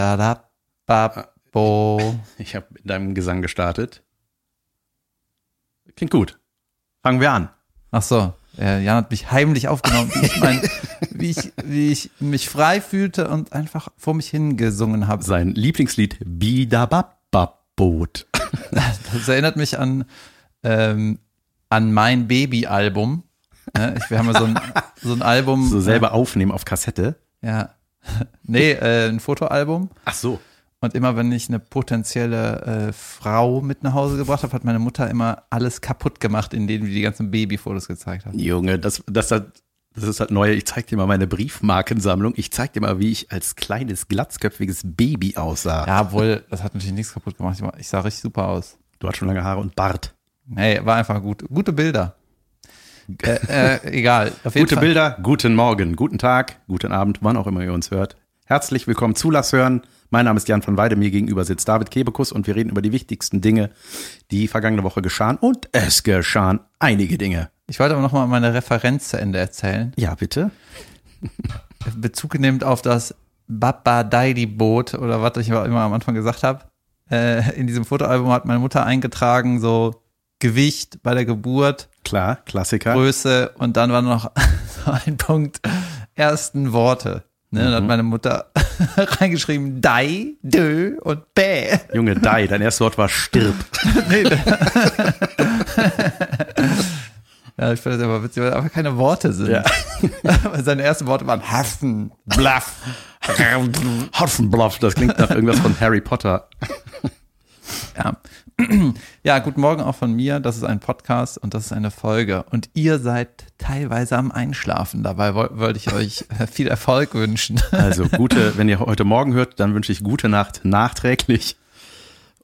da da ba bo. Ich habe mit deinem Gesang gestartet. Klingt gut. Fangen wir an. Ach so, Jan hat mich heimlich aufgenommen, wie ich, mein, wie ich, wie ich mich frei fühlte und einfach vor mich hingesungen habe. Sein Lieblingslied Bidabababot. Das erinnert mich an, ähm, an mein Baby-Album. Ich, wir haben ja so ein, so ein Album. So selber aufnehmen auf Kassette. Ja. Nee, äh, ein Fotoalbum. Ach so. Und immer wenn ich eine potenzielle äh, Frau mit nach Hause gebracht habe, hat meine Mutter immer alles kaputt gemacht, indem wir die ganzen Babyfotos gezeigt haben. Junge, das, das, das, das ist halt neue. Ich zeig dir mal meine Briefmarkensammlung. Ich zeig dir mal, wie ich als kleines, glatzköpfiges Baby aussah. Ja, obwohl, das hat natürlich nichts kaputt gemacht. Ich sah richtig super aus. Du hast schon lange Haare und Bart. Hey, war einfach gut. Gute Bilder. Äh, äh, egal. Auf jeden Gute Fall. Bilder, guten Morgen, guten Tag, guten Abend, wann auch immer ihr uns hört. Herzlich willkommen zu Lass hören. Mein Name ist Jan von Weide, mir gegenüber sitzt David Kebekus und wir reden über die wichtigsten Dinge, die vergangene Woche geschahen. Und es geschahen einige Dinge. Ich wollte aber nochmal meine Referenz zu Ende erzählen. Ja, bitte. Bezug nehmend auf das Baba Daily Boot oder was ich immer am Anfang gesagt habe. Äh, in diesem Fotoalbum hat meine Mutter eingetragen, so Gewicht bei der Geburt, Klar, Klassiker. Größe und dann war noch so ein Punkt, ersten Worte. Ne, Dann hat meine Mutter reingeschrieben, Dai, Dö und Bäh. Junge, Dai, dein erstes Wort war stirb. Nee, ja, ich finde das aber witzig, weil das einfach keine Worte sind. Ja. Seine ersten Worte waren Haffen, Bluff. Hoffenbluff, das klingt nach irgendwas von Harry Potter. Ja. ja, guten Morgen auch von mir. Das ist ein Podcast und das ist eine Folge. Und ihr seid teilweise am Einschlafen. Dabei woll- wollte ich euch äh, viel Erfolg wünschen. Also gute, wenn ihr heute Morgen hört, dann wünsche ich gute Nacht nachträglich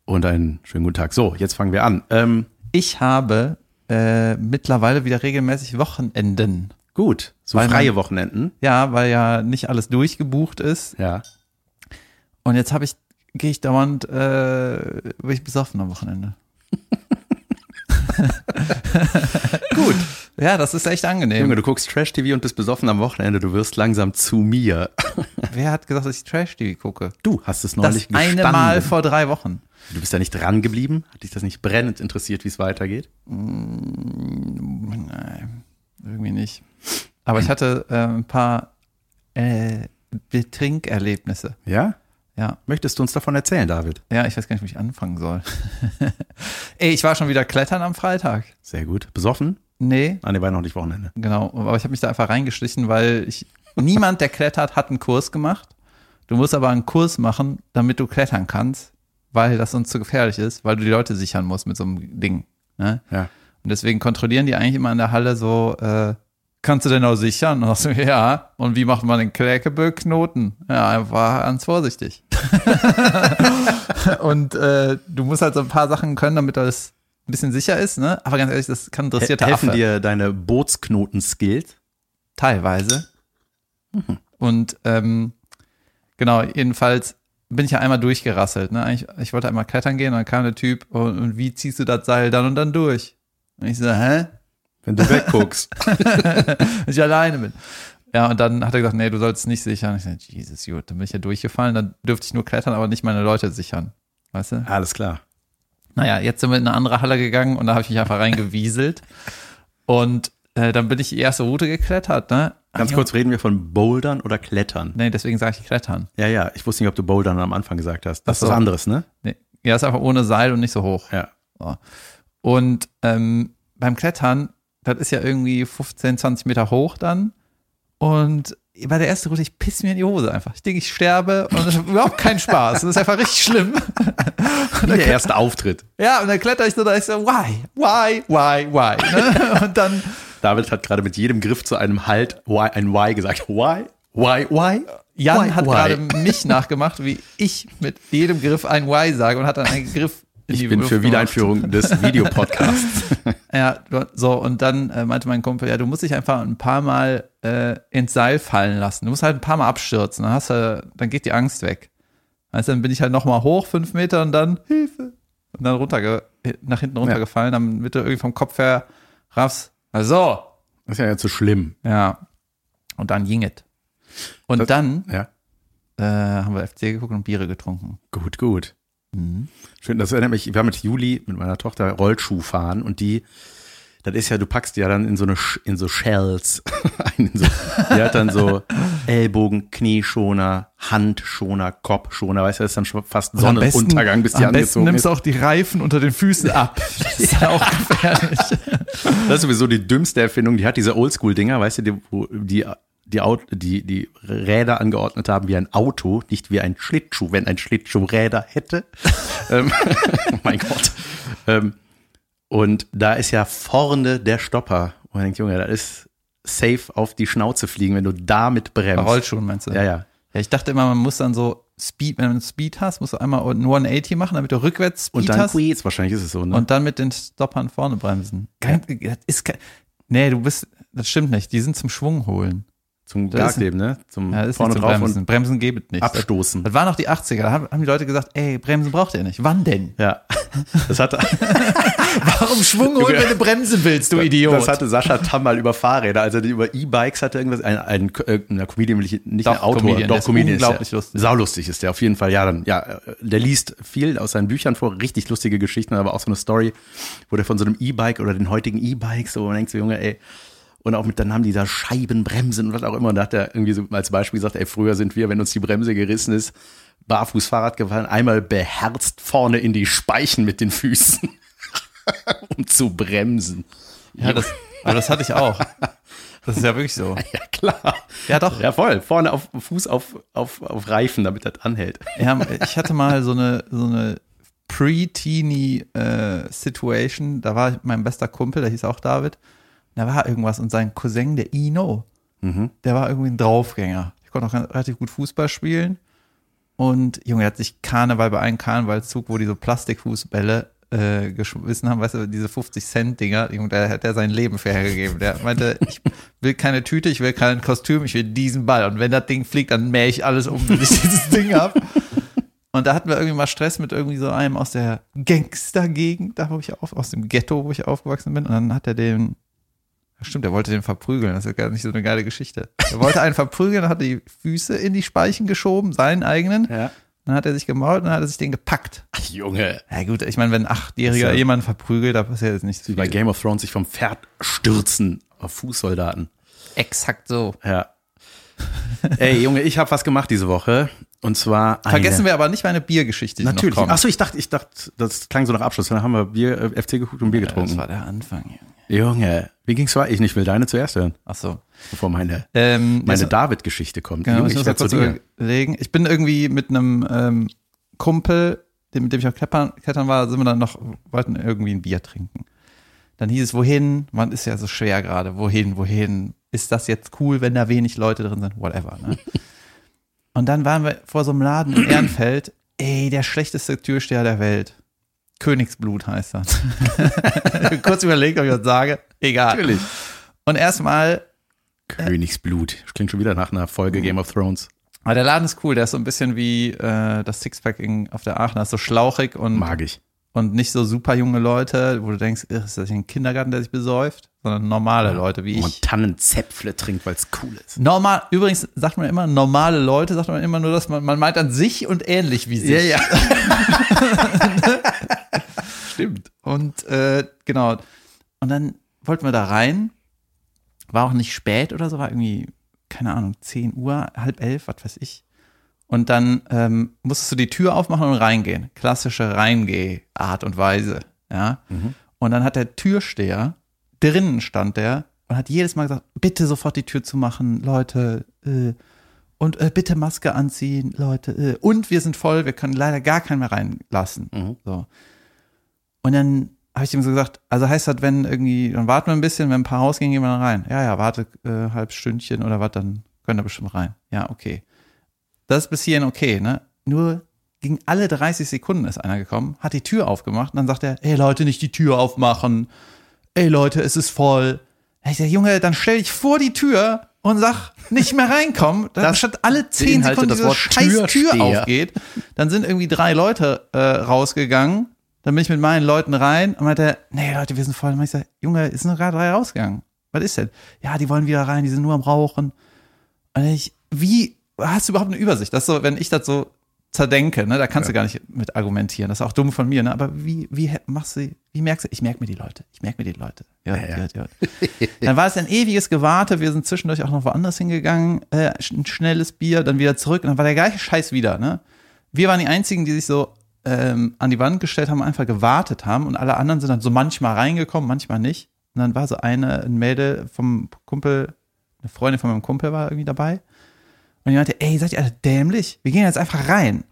und einen schönen guten Tag. So, jetzt fangen wir an. Ähm, Ich habe äh, mittlerweile wieder regelmäßig Wochenenden. gut, so Weil man- freie Wochenenden. Ja, weil ja nicht alles durchgebucht ist. Ja. Und jetzt habe ich, gehe ich dauernd, äh, bin ich besoffen am Wochenende. Gut. Ja, das ist echt angenehm. Junge, du guckst Trash-TV und bist besoffen am Wochenende. Du wirst langsam zu mir. Wer hat gesagt, dass ich Trash-TV gucke? Du hast es Das neulich eine gestanden. Mal vor drei Wochen. Du bist da nicht dran geblieben? Hat dich das nicht brennend interessiert, wie es weitergeht? Nein, irgendwie nicht. Aber ich hatte äh, ein paar äh, Betrinkerlebnisse. Ja? Ja. Möchtest du uns davon erzählen, David? Ja, ich weiß gar nicht, wie ich anfangen soll. Ey, ich war schon wieder klettern am Freitag. Sehr gut. Besoffen? Nee, Ah, nee, war noch nicht Wochenende. genau. Aber ich habe mich da einfach reingeschlichen, weil ich niemand, der klettert, hat einen Kurs gemacht. Du musst aber einen Kurs machen, damit du klettern kannst, weil das sonst zu gefährlich ist, weil du die Leute sichern musst mit so einem Ding. Ne? Ja. Und deswegen kontrollieren die eigentlich immer in der Halle so, äh, kannst du denn auch sichern? Und du, ja. Und wie macht man den Kläkeböck-Knoten? Ja, einfach ganz vorsichtig. und äh, du musst halt so ein paar Sachen können, damit das ein bisschen sicher ist, ne? Aber ganz ehrlich, das kann dressierter Helfen Affe. dir deine Bootsknoten-Skills? Teilweise. Und ähm, genau, jedenfalls bin ich ja einmal durchgerasselt. Ne? Ich, ich wollte einmal klettern gehen und dann kam der Typ und, und wie ziehst du das Seil dann und dann durch? Und ich so, hä? Wenn du wegguckst. Wenn ich alleine bin. Ja, und dann hat er gesagt, nee, du sollst nicht sichern. Ich so, Jesus, gut, dann bin ich ja durchgefallen, dann dürfte ich nur klettern, aber nicht meine Leute sichern. Weißt du? Alles klar. Naja, jetzt sind wir in eine andere Halle gegangen und da habe ich mich einfach reingewieselt. Und äh, dann bin ich die erste Route geklettert, ne? Ganz kurz, reden wir von Bouldern oder Klettern? Nee, deswegen sage ich klettern. Ja, ja, ich wusste nicht, ob du Bouldern am Anfang gesagt hast. Das so. ist was anderes, ne? Nee. Ja, ist einfach ohne Seil und nicht so hoch. Ja. So. Und ähm, beim Klettern, das ist ja irgendwie 15, 20 Meter hoch dann. Und bei der ersten Route, ich piss mir in die Hose einfach. Ich denke, ich sterbe und das ist überhaupt kein Spaß. Das ist einfach richtig schlimm. Wie der erste Auftritt. Ja, und dann kletter ich so, da ich so, why, why, why, why. Ne? Und dann, David hat gerade mit jedem Griff zu einem Halt why, ein Why gesagt. Why? Why? Why? Jan why, hat why? gerade mich nachgemacht, wie ich mit jedem Griff ein why sage und hat dann einen Griff Ich bin für. Wiedereinführung des Videopodcasts. Ja, du- so, und dann äh, meinte mein Kumpel, ja, du musst dich einfach ein paar Mal äh, ins Seil fallen lassen. Du musst halt ein paar Mal abstürzen, dann hast du, dann geht die Angst weg. Also dann bin ich halt nochmal hoch, fünf Meter und dann Hilfe. Und dann runterge nach hinten runtergefallen, damit du irgendwie vom Kopf her raffst. Also, Das ist ja jetzt so schlimm. ja. Und dann ging es. Und Das- dann Ja. äh, haben wir FC geguckt und Biere getrunken. Gut, gut. Mhm. Schön, das erinnert mich, wir haben mit Juli, mit meiner Tochter Rollschuh fahren und die, das ist ja, du packst die ja dann in so eine, in so Shells ein. In so, die hat dann so Ellbogen, Knieschoner, Handschoner, Kopfschoner, weißt du, das ist dann schon fast Und besten- Sonnenuntergang, bis die Am besten angezogen nimmst ist. du auch die Reifen unter den Füßen ab. Das ist ja auch gefährlich. Das ist sowieso die dümmste Erfindung. Die hat diese Oldschool-Dinger, weißt du, die, die, die, die, die Räder angeordnet haben wie ein Auto, nicht wie ein Schlittschuh, wenn ein Schlittschuh Räder hätte. ähm, oh mein Gott. Ähm, und da ist ja vorne der Stopper. Und man denkt, Junge, das ist safe auf die Schnauze fliegen, wenn du damit Bei bremst. Rollschuhen meinst du? Ja, ja. Ja, ich dachte immer, man muss dann so Speed, wenn du Speed hast, musst du einmal ein 180 machen, damit du rückwärts Speed Und dann hast Quiz, wahrscheinlich ist es so, ne? und dann mit den Stoppern vorne bremsen. Kein, das ist kein, nee, du bist, das stimmt nicht. Die sind zum Schwung holen. Zum das ist- geben, ne? Zum Ja, das ist vorne zum drauf Bremsen. und Bremsen es nicht. abstoßen. Das waren noch die 80er. Da haben, haben die Leute gesagt, ey, Bremsen braucht ihr nicht. Wann denn? Ja. Das hatte, Warum Schwung holen, wenn du bremsen willst, du Idiot? Das hatte Sascha Tam mal über Fahrräder, also die über E-Bikes hatte irgendwas, ein, ein, ein, ein Comedian, will ich nicht Doch, ein Autor, Comedian, doch ist Comedian unglaublich ist der, lustig. Saulustig ist der, auf jeden Fall, ja, dann, ja, äh, der liest viel aus seinen Büchern vor, richtig lustige Geschichten, aber auch so eine Story, wo der von so einem E-Bike oder den heutigen E-Bikes, so, man denkt so, Junge, ey, und auch mit, dann haben die da Scheibenbremsen und was auch immer, und da hat er irgendwie so als Beispiel gesagt, ey, früher sind wir, wenn uns die Bremse gerissen ist, barfuß Fahrrad gefahren, einmal beherzt vorne in die Speichen mit den Füßen, um zu bremsen. ja, das, aber das hatte ich auch. Das ist ja wirklich so. Ja, klar. Ja, doch. Ja, voll. Vorne auf Fuß auf, auf, auf Reifen, damit das anhält. Ja, ich hatte mal so eine, so eine Pre-Teenie-Situation. da war mein bester Kumpel, der hieß auch David. Da war irgendwas und sein Cousin, der Ino, der war irgendwie ein Draufgänger. Ich konnte auch relativ gut Fußball spielen. Und Junge, er hat sich Karneval bei einem Karnevalzug, wo die so Plastikfußbälle äh, geschmissen haben, weißt du, diese 50-Cent-Dinger, Junge, da hat er sein Leben für hergegeben. Der meinte, ich will keine Tüte, ich will kein Kostüm, ich will diesen Ball. Und wenn das Ding fliegt, dann mähe ich alles um, bis ich dieses Ding hab. Und da hatten wir irgendwie mal Stress mit irgendwie so einem aus der Gangster-Gegend, da wo ich auf, aus dem Ghetto, wo ich aufgewachsen bin. Und dann hat er den, stimmt, er wollte den verprügeln. Das ist ja gar nicht so eine geile Geschichte. Er wollte einen verprügeln, hat die Füße in die Speichen geschoben, seinen eigenen. Ja. Dann hat er sich gemault und dann hat er sich den gepackt. Ach, Junge. Ja gut, ich meine, wenn ein Achtjähriger Das ja- jemanden verprügelt, da passiert jetzt nichts. Wie bei Game of Thrones sich vom Pferd stürzen auf Fußsoldaten. Exakt so. Ja. Ey, Junge, ich habe was gemacht diese Woche. Und zwar eine, Vergessen wir aber nicht meine Biergeschichte, Natürlich. Achso, ich dachte, ich dachte, das klang so nach Abschluss. Dann haben wir Bier, äh, FC geguckt und Bier das getrunken. war der Anfang. Junge. Junge, wie ging's weiter? Ich nicht will deine zuerst hören, Ach so. bevor meine, Ähm, meine das- David-Geschichte kommt. Genau, Junge, ich ich muss zu kurz überlegen. Ich bin irgendwie mit einem ähm, Kumpel, dem, mit dem ich auf Klettern, Klettern war, sind wir dann noch, wollten irgendwie ein Bier trinken. Dann hieß es, wohin? Man ist ja so schwer gerade. Wohin, wohin? Ist das jetzt cool, wenn da wenig Leute drin sind? Whatever. Ne? Und dann waren wir vor so einem Laden in Ehrenfeld. Ey, der schlechteste Türsteher der Welt. Königsblut heißt das. Kurz überlegt, ob ich was sage. Egal. Natürlich. Und erstmal Königsblut. Das klingt schon wieder nach einer Mhm. Folge Game of Thrones. Aber der Laden ist cool, der ist so ein bisschen wie äh, das Sixpack in, auf der Aachener, ist so schlauchig und, Mag ich. Und nicht so super junge Leute, wo du denkst, "Ugh, ist das ein Kindergarten, der sich besäuft, sondern normale Leute wie ich. Tannenzäpfle trinkt, weil es cool ist. Normal, übrigens sagt man immer, normale Leute, sagt man immer nur, dass man, man meint an sich und ähnlich wie sich. ja. Stimmt. Und äh, genau. Und dann wollten wir da rein. War auch nicht spät oder so, war irgendwie, keine Ahnung, 10 Uhr, halb elf, was weiß ich. Und dann ähm, musstest du die Tür aufmachen und reingehen. Klassische Reingeh-Art und Weise. Ja. Und dann hat der Türsteher, drinnen stand der und hat jedes Mal gesagt, bitte sofort die Tür zu machen, Leute, äh, und äh, bitte Maske anziehen, Leute, äh, und wir sind voll, wir können leider gar keinen mehr reinlassen. So. Und dann habe ich ihm so gesagt, also heißt das, wenn irgendwie, dann warten wir ein bisschen, wenn ein paar rausgehen, gehen wir dann rein. Ja, ja, warte äh, halb Stündchen oder was, dann können wir bestimmt rein. Ja, okay. Das ist bis hierhin okay, ne? Nur gegen alle 30 Sekunden ist einer gekommen, hat die Tür aufgemacht und dann sagt er, ey Leute, nicht die Tür aufmachen. Ey Leute, es ist voll. Ich sag, Junge, dann stell dich vor die Tür und sag, nicht mehr reinkommen. Dann Das statt alle 10 beinhaltet Sekunden diese scheiß Tür Türsteher. aufgeht. Dann sind irgendwie drei Leute äh, rausgegangen. Dann bin ich mit meinen Leuten rein und meinte, nee Leute, wir sind voll. Und ich sag, Junge, ist nur gerade drei rausgegangen. Was ist denn? Ja, die wollen wieder rein, die sind nur am Rauchen. Und ich, wie hast du überhaupt eine Übersicht? Das ist so, wenn ich das so zerdenke, ne, da kannst du gar nicht mit argumentieren. Das ist auch dumm von mir, ne? Aber wie, wie machst du, wie merkst du, ich merke mir die Leute, ich merke mir die Leute. Ja, ja, ja. ja. dann war es ein ewiges Gewarte, wir sind zwischendurch auch noch woanders hingegangen, äh, ein schnelles Bier, dann wieder zurück und dann war der gleiche Scheiß wieder, ne? Wir waren die einzigen, die sich so ähm, an die Wand gestellt haben, einfach gewartet haben und alle anderen sind dann so manchmal reingekommen, manchmal nicht. Und dann war so eine, ein Mädel vom Kumpel, eine Freundin von meinem Kumpel war irgendwie dabei. Und die meinte, ey, seid ihr alle dämlich? Wir gehen jetzt einfach rein.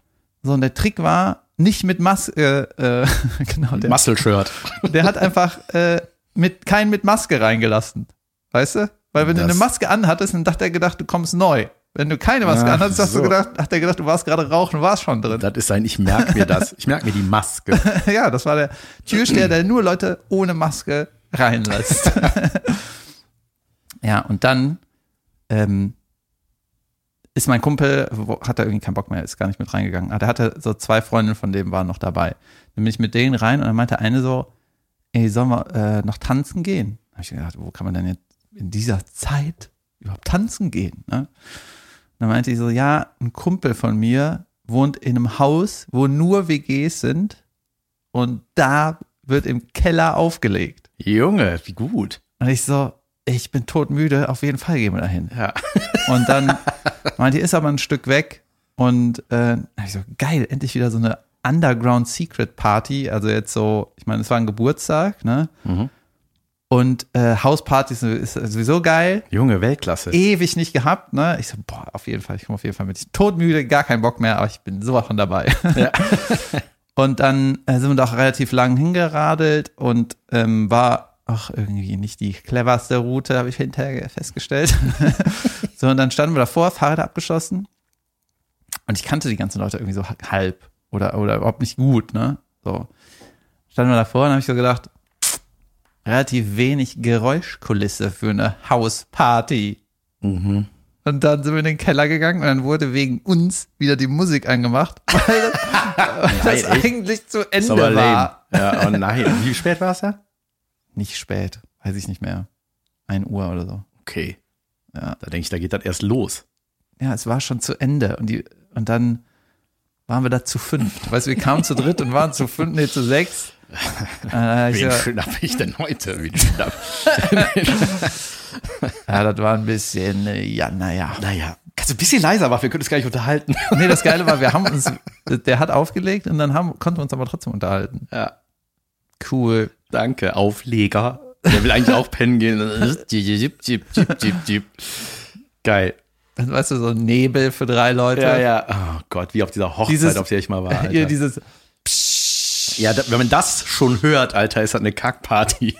So, und der Trick war, nicht mit Maske, äh, äh, genau, der, Muscle-Shirt. der hat einfach äh, mit, keinen mit Maske reingelassen. Weißt du? Weil wenn Das- du eine Maske anhattest, dann dachte er gedacht, du kommst neu. Wenn du keine Maske Ach anhattest, hast so. du gedacht, hat er gedacht, du warst gerade rauchen, warst schon drin. Das ist ein, ich merke mir das. Ich merke mir die Maske. ja, das war der Türsteher, der nur Leute ohne Maske reinlässt. ja, und dann ähm, ist mein Kumpel, hat er irgendwie keinen Bock mehr, ist gar nicht mit reingegangen. Aber der hatte so zwei Freundinnen von dem waren noch dabei. Dann bin ich mit denen rein und dann meinte eine so, ey, sollen wir äh, noch tanzen gehen? Da habe ich gedacht, wo kann man denn jetzt in dieser Zeit überhaupt tanzen gehen? Ne? Dann meinte ich so, ja, ein Kumpel von mir wohnt in einem Haus, wo nur WGs sind und da wird im Keller aufgelegt. Junge, wie gut. Und ich so, ich bin todmüde, auf jeden Fall gehen wir dahin. Ja. Und dann meinte, die ist aber ein Stück weg und äh, ich so, geil, endlich wieder so eine Underground Secret Party, also jetzt so, ich meine, es war ein Geburtstag, ne? Mhm. Und äh, Hauspartys ist sowieso geil. Junge, Weltklasse. Ewig nicht gehabt, ne? Ich so, boah, auf jeden Fall, ich komme auf jeden Fall mit. Ich todmüde, gar keinen Bock mehr, aber ich bin sowas von dabei. Ja. Und dann äh, sind wir doch relativ lang hingeradelt und ähm, war auch irgendwie nicht die cleverste Route, habe ich hinterher festgestellt. so, und dann standen wir davor, Fahrrad abgeschossen. Und ich kannte die ganzen Leute irgendwie so halb oder, oder überhaupt nicht gut, ne? So. Standen wir davor und habe ich so gedacht, relativ wenig Geräuschkulisse für eine Hausparty. Mhm. Und dann sind wir in den Keller gegangen und dann wurde wegen uns wieder die Musik angemacht, weil das, weil das eigentlich zu Ende lame. war. Ja, oh nein. Wie spät war es da? Nicht spät, weiß ich nicht mehr. Ein Uhr oder so. Okay. Ja. Da denke ich, da geht das erst los. Ja, es war schon zu Ende und die und dann waren wir da zu fünft. Weißt du, wir kamen zu dritt und waren zu fünf, nee, zu sechs. Äh, ich Wen so, schnapp ich denn heute? Wen schnapp? ja, das war ein bisschen, äh, ja, naja. naja. Kannst du ein bisschen leiser machen? Wir können uns gar nicht unterhalten. Nee, das Geile war, wir haben uns, der hat aufgelegt und dann haben, konnten wir uns aber trotzdem unterhalten. Ja. Cool. Danke, Aufleger. Der will eigentlich auch pennen gehen. Geil. Dann weißt du, so ein Nebel für drei Leute. Ja, ja. Oh Gott, wie auf dieser Hochzeit, Dieses- auf der ich mal war. Alter. Hier dieses, ja, da, wenn man das schon hört, Alter, ist das eine Kackparty.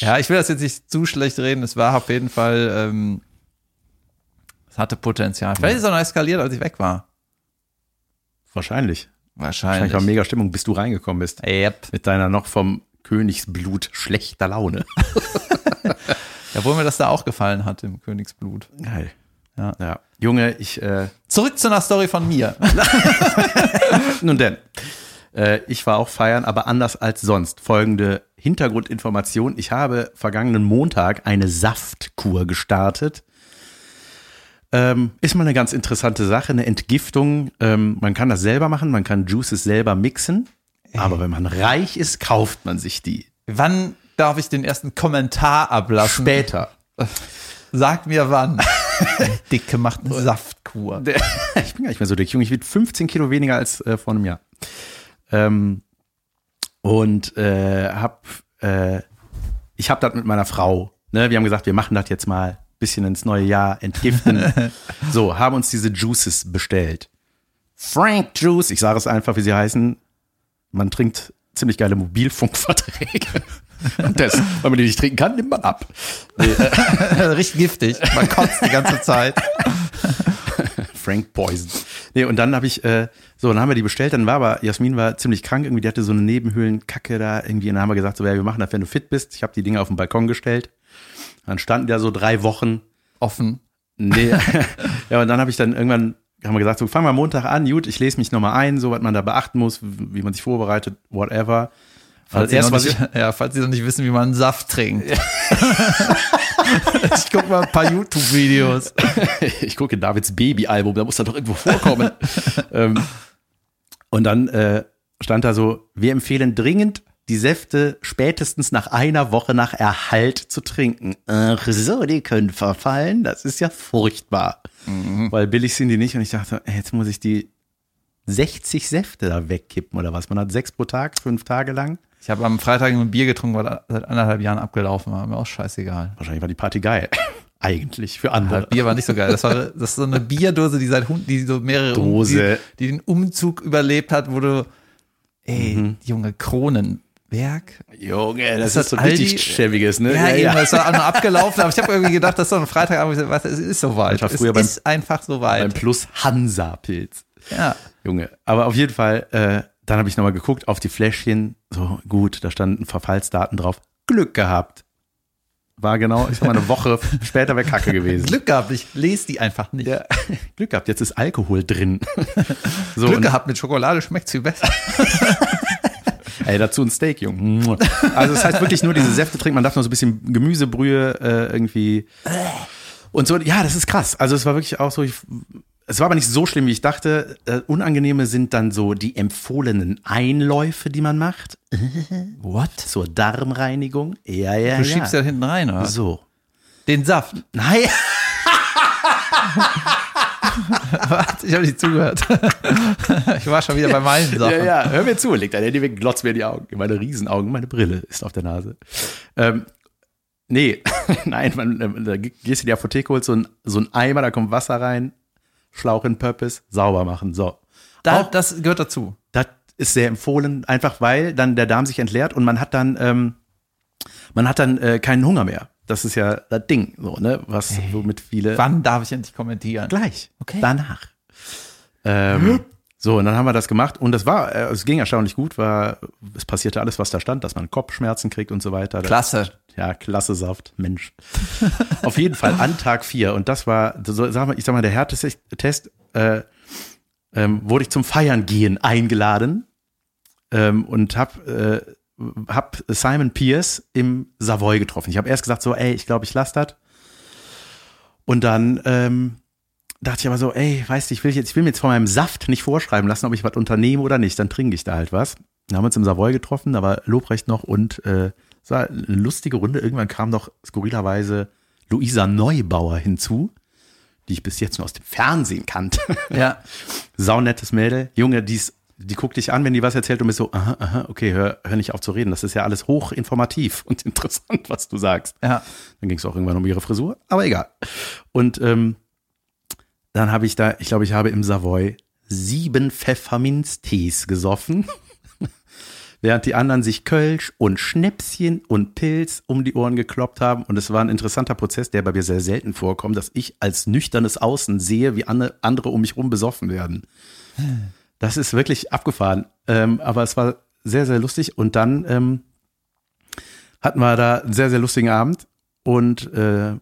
Ja, ich will das jetzt nicht zu schlecht reden. Es war auf jeden Fall, ähm, es hatte Potenzial. Vielleicht ist es auch noch eskaliert, als ich weg war. Wahrscheinlich. Wahrscheinlich. Wahrscheinlich war mega Stimmung, bis du reingekommen bist. Yep. Mit deiner noch vom Königsblut schlechter Laune. Obwohl mir das da auch gefallen hat im Königsblut. Geil. Ja. ja. Junge, ich, äh, Zurück zu einer Story von mir. nun denn. Äh, ich war auch feiern, aber anders als sonst. Folgende Hintergrundinformation. Ich habe vergangenen Montag eine Saftkur gestartet. Ähm, ist mal eine ganz interessante Sache, eine Entgiftung. Ähm, man kann das selber machen, man kann Juices selber mixen. Aber wenn man reich ist, kauft man sich die. Wann darf ich den ersten Kommentar ablassen? Später. Sag mir wann. Dicke macht eine Saftkur. Ich bin gar nicht mehr so dick, Junge. Ich wiege 15 Kilo weniger als äh, vor einem Jahr. Ähm, und äh, hab, äh, ich habe das mit meiner Frau. Ne? Wir haben gesagt, wir machen das jetzt mal bisschen ins neue Jahr entgiften. so, haben uns diese Juices bestellt. Frank Juice, ich sage es einfach, wie sie heißen. Man trinkt ziemlich geile Mobilfunkverträge. Und das, weil man die nicht trinken kann, nimmt man ab. Äh, Richtig giftig. Man kotzt die ganze Zeit. Frank Poison. Nee, und dann habe ich, äh, so, dann haben wir die bestellt, dann war aber, Jasmin war ziemlich krank, irgendwie, die hatte so eine Nebenhöhlenkacke da irgendwie, und dann haben wir gesagt, so, ja, wir machen das, wenn du fit bist. Ich habe die Dinge auf den Balkon gestellt. Dann standen da so drei Wochen. Offen. Nee. ja, und dann habe ich dann irgendwann, haben wir gesagt, so, fangen wir Montag an, gut, ich lese mich nochmal ein, so, was man da beachten muss, wie man sich vorbereitet, whatever. Falls, Also sie erst, noch was ich, nicht, ja, falls sie noch nicht wissen, wie man einen Saft trinkt. ich gucke mal ein paar YouTube-Videos. ich gucke Davids Baby-Album, da muss er doch irgendwo vorkommen. ähm, und dann äh, stand da so, wir empfehlen dringend, die Säfte spätestens nach einer Woche nach Erhalt zu trinken. Ach so, die können verfallen, das ist ja furchtbar. Mhm. Weil billig sind die nicht und ich dachte, jetzt muss ich die 60 Säfte da wegkippen oder was. Man hat sechs pro Tag, fünf Tage lang. Ich habe am Freitag ein Bier getrunken, weil seit anderthalb Jahren abgelaufen war. Mir auch scheißegal. Wahrscheinlich war die Party geil. Eigentlich für andere. Ja, Bier war nicht so geil. Das war das ist so eine Bierdose, die seit die so mehrere Dose. Die, die den Umzug überlebt hat, wo du ey, mhm. junge Kronenberg. Junge, das, das ist so richtig schäbiges, ne? Ja, ja, eben, das war auch noch abgelaufen, aber ich habe irgendwie gedacht, das ist doch ein Freitagabend, was, es ist soweit. Es beim, ist einfach soweit. Beim Plus Hansa Pilz. Ja. Junge, aber auf jeden Fall äh, dann habe ich nochmal geguckt auf die Fläschchen. So, gut, da standen Verfallsdaten drauf. Glück gehabt. War genau, ich sag mal, eine Woche später wäre Kacke gewesen. Glück gehabt, ich lese die einfach nicht. Ja. Glück gehabt, jetzt ist Alkohol drin. So, Glück gehabt, mit Schokolade schmeckt es viel besser. Ey, dazu ein Steak, Junge. Also das heißt wirklich nur diese Säfte trinken, man darf noch so ein bisschen Gemüsebrühe äh, irgendwie. Und so, ja, das ist krass. Also es war wirklich auch so, ich es war aber nicht so schlimm, wie ich dachte. Äh, unangenehme sind dann so die empfohlenen Einläufe, die man macht. What? Zur Darmreinigung. Ja, ja, Du schiebst ja hinten rein, oder? So. Den Saft. Nein. Was? Ich habe nicht zugehört. ich war schon wieder bei meinen Sachen. Ja, ja, hör mir zu, leg dein Handy weg, glotz mir in die Augen. Meine Riesenaugen, meine Brille ist auf der Nase. Ähm, nee, nein, man, äh, da gehst du in die Apotheke, holst so ein, so ein Eimer, da kommt Wasser rein, Schlauch in Purpose, sauber machen. So. Da, Auch, das gehört dazu. Das ist sehr empfohlen, einfach weil dann der Darm sich entleert und man hat dann, ähm, man hat dann äh, keinen Hunger mehr. Das ist ja das Ding, so, ne? Was hey, womit viele. Wann darf ich endlich kommentieren? Gleich. Okay. Danach. Ähm, so, und dann haben wir das gemacht und das war, äh, es ging erstaunlich gut, war, es passierte alles, was da stand, dass man Kopfschmerzen kriegt und so weiter. Klasse. Ja, klasse Saft, Mensch. Auf jeden Fall an Tag vier und das war, so, sag mal, ich sag mal, der härteste Test, äh, ähm, wurde ich zum Feiern gehen eingeladen ähm, und hab, äh, hab Simon Pierce im Savoy getroffen. Ich habe erst gesagt so, ey, ich glaube, ich lasse das. Und dann ähm, dachte ich aber so, ey, weißt du, ich will, jetzt, ich will mir jetzt von meinem Saft nicht vorschreiben lassen, ob ich was unternehme oder nicht. Dann trinke ich da halt was. Dann haben wir uns im Savoy getroffen, da war Lobrecht noch und äh, es war eine lustige Runde. Irgendwann kam noch skurrilerweise Luisa Neubauer hinzu, die ich bis jetzt nur aus dem Fernsehen kannte. Ja. Saunettes Mädel. Junge, die, ist, die guckt dich an, wenn die was erzählt und bist so, aha, aha, okay, hör, hör nicht auf zu reden. Das ist ja alles hochinformativ und interessant, was du sagst. Ja. Dann ging es auch irgendwann um ihre Frisur, aber egal. Und ähm, dann habe ich da, ich glaube, ich habe im Savoy sieben Pfefferminztees gesoffen, während die anderen sich Kölsch und Schnäpschen und Pilz um die Ohren gekloppt haben. Und es war ein interessanter Prozess, der bei mir sehr selten vorkommt, dass ich als nüchternes Außen sehe, wie andere um mich rum besoffen werden. Das ist wirklich abgefahren. Ähm, aber es war sehr, sehr lustig. Und dann ähm, hatten wir da einen sehr, sehr lustigen Abend. Und äh,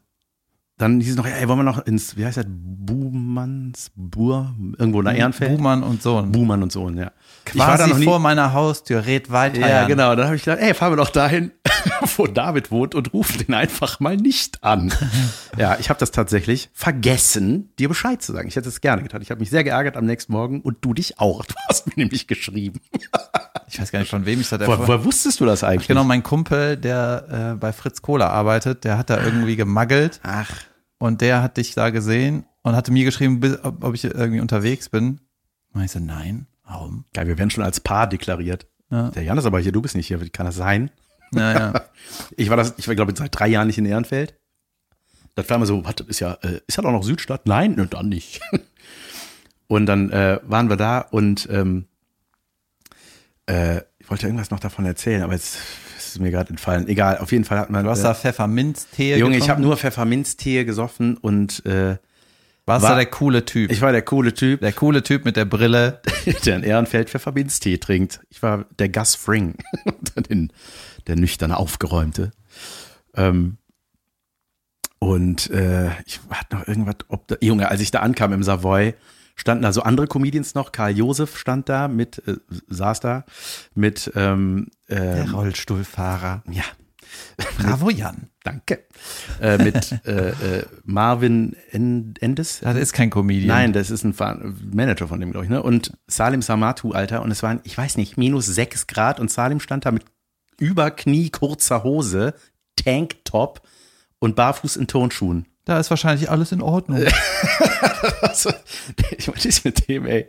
dann hieß es noch, ey, wollen wir noch ins, wie heißt das, Buhmanns, Buhr, irgendwo nach Ehrenfeld? Buhmann und Sohn. Buhmann und Sohn, ja. Quasi ich war da noch nie, vor meiner Haustür, red weiter. Ja, genau. Dann habe ich gedacht, ey, fahren wir doch dahin, wo David wohnt und rufen den einfach mal nicht an. ja, ich habe das tatsächlich vergessen, dir Bescheid zu sagen. Ich hätte es gerne getan. Ich habe mich sehr geärgert am nächsten Morgen und du dich auch. Du hast mir nämlich geschrieben. ich weiß gar nicht, von wem ich das erfahren Woher wusstest du das eigentlich? Genau, mein Kumpel, der äh, bei Fritz Kohler arbeitet, der hat da irgendwie gemaggelt. Ach. Und der hat dich da gesehen und hatte mir geschrieben, ob ich irgendwie unterwegs bin. Und ich so, nein, warum? Ja, wir werden schon als Paar deklariert. Ja. Der Jan ist aber hier, du bist nicht hier, wie kann das sein? Ja, ja. ich war das, ich war, glaube ich, seit drei Jahren nicht in Ehrenfeld. Das war immer so, was, ist ja, äh, ist ja doch noch Südstadt? Nein, ne, dann nicht. und dann äh, waren wir da und ähm, äh, ich wollte irgendwas noch davon erzählen, aber jetzt ist mir gerade entfallen. Egal, auf jeden Fall hat man. Du hast da Pfefferminztee Junge, getrunken? ich habe nur Pfefferminztee gesoffen und äh, warst war, da der coole Typ? Ich war der coole Typ. Der coole Typ mit der Brille. der in Ehrenfeld Pfefferminztee trinkt. Ich war der Gus Fring. den, der nüchterne, aufgeräumte. Ähm, und äh, ich hatte noch irgendwas, ob da, Junge, als ich da ankam im Savoy, standen da so andere Comedians noch. Karl Josef stand da mit, äh, saß da mit ähm, äh, der Rollstuhlfahrer. Ja. Bravo, Jan. Danke. Äh, mit äh, äh, Marvin En- Endes. Das ist kein Comedian. Nein, das ist ein Manager von dem, glaube ich, ne? Und Salim Samatu, Alter. Und es waren, ich weiß nicht, minus sechs Grad und Salim stand da mit über Knie kurzer Hose, Tanktop und barfuß in Turnschuhen. Da ist wahrscheinlich alles in Ordnung. Ich meine, das mit dem, ey.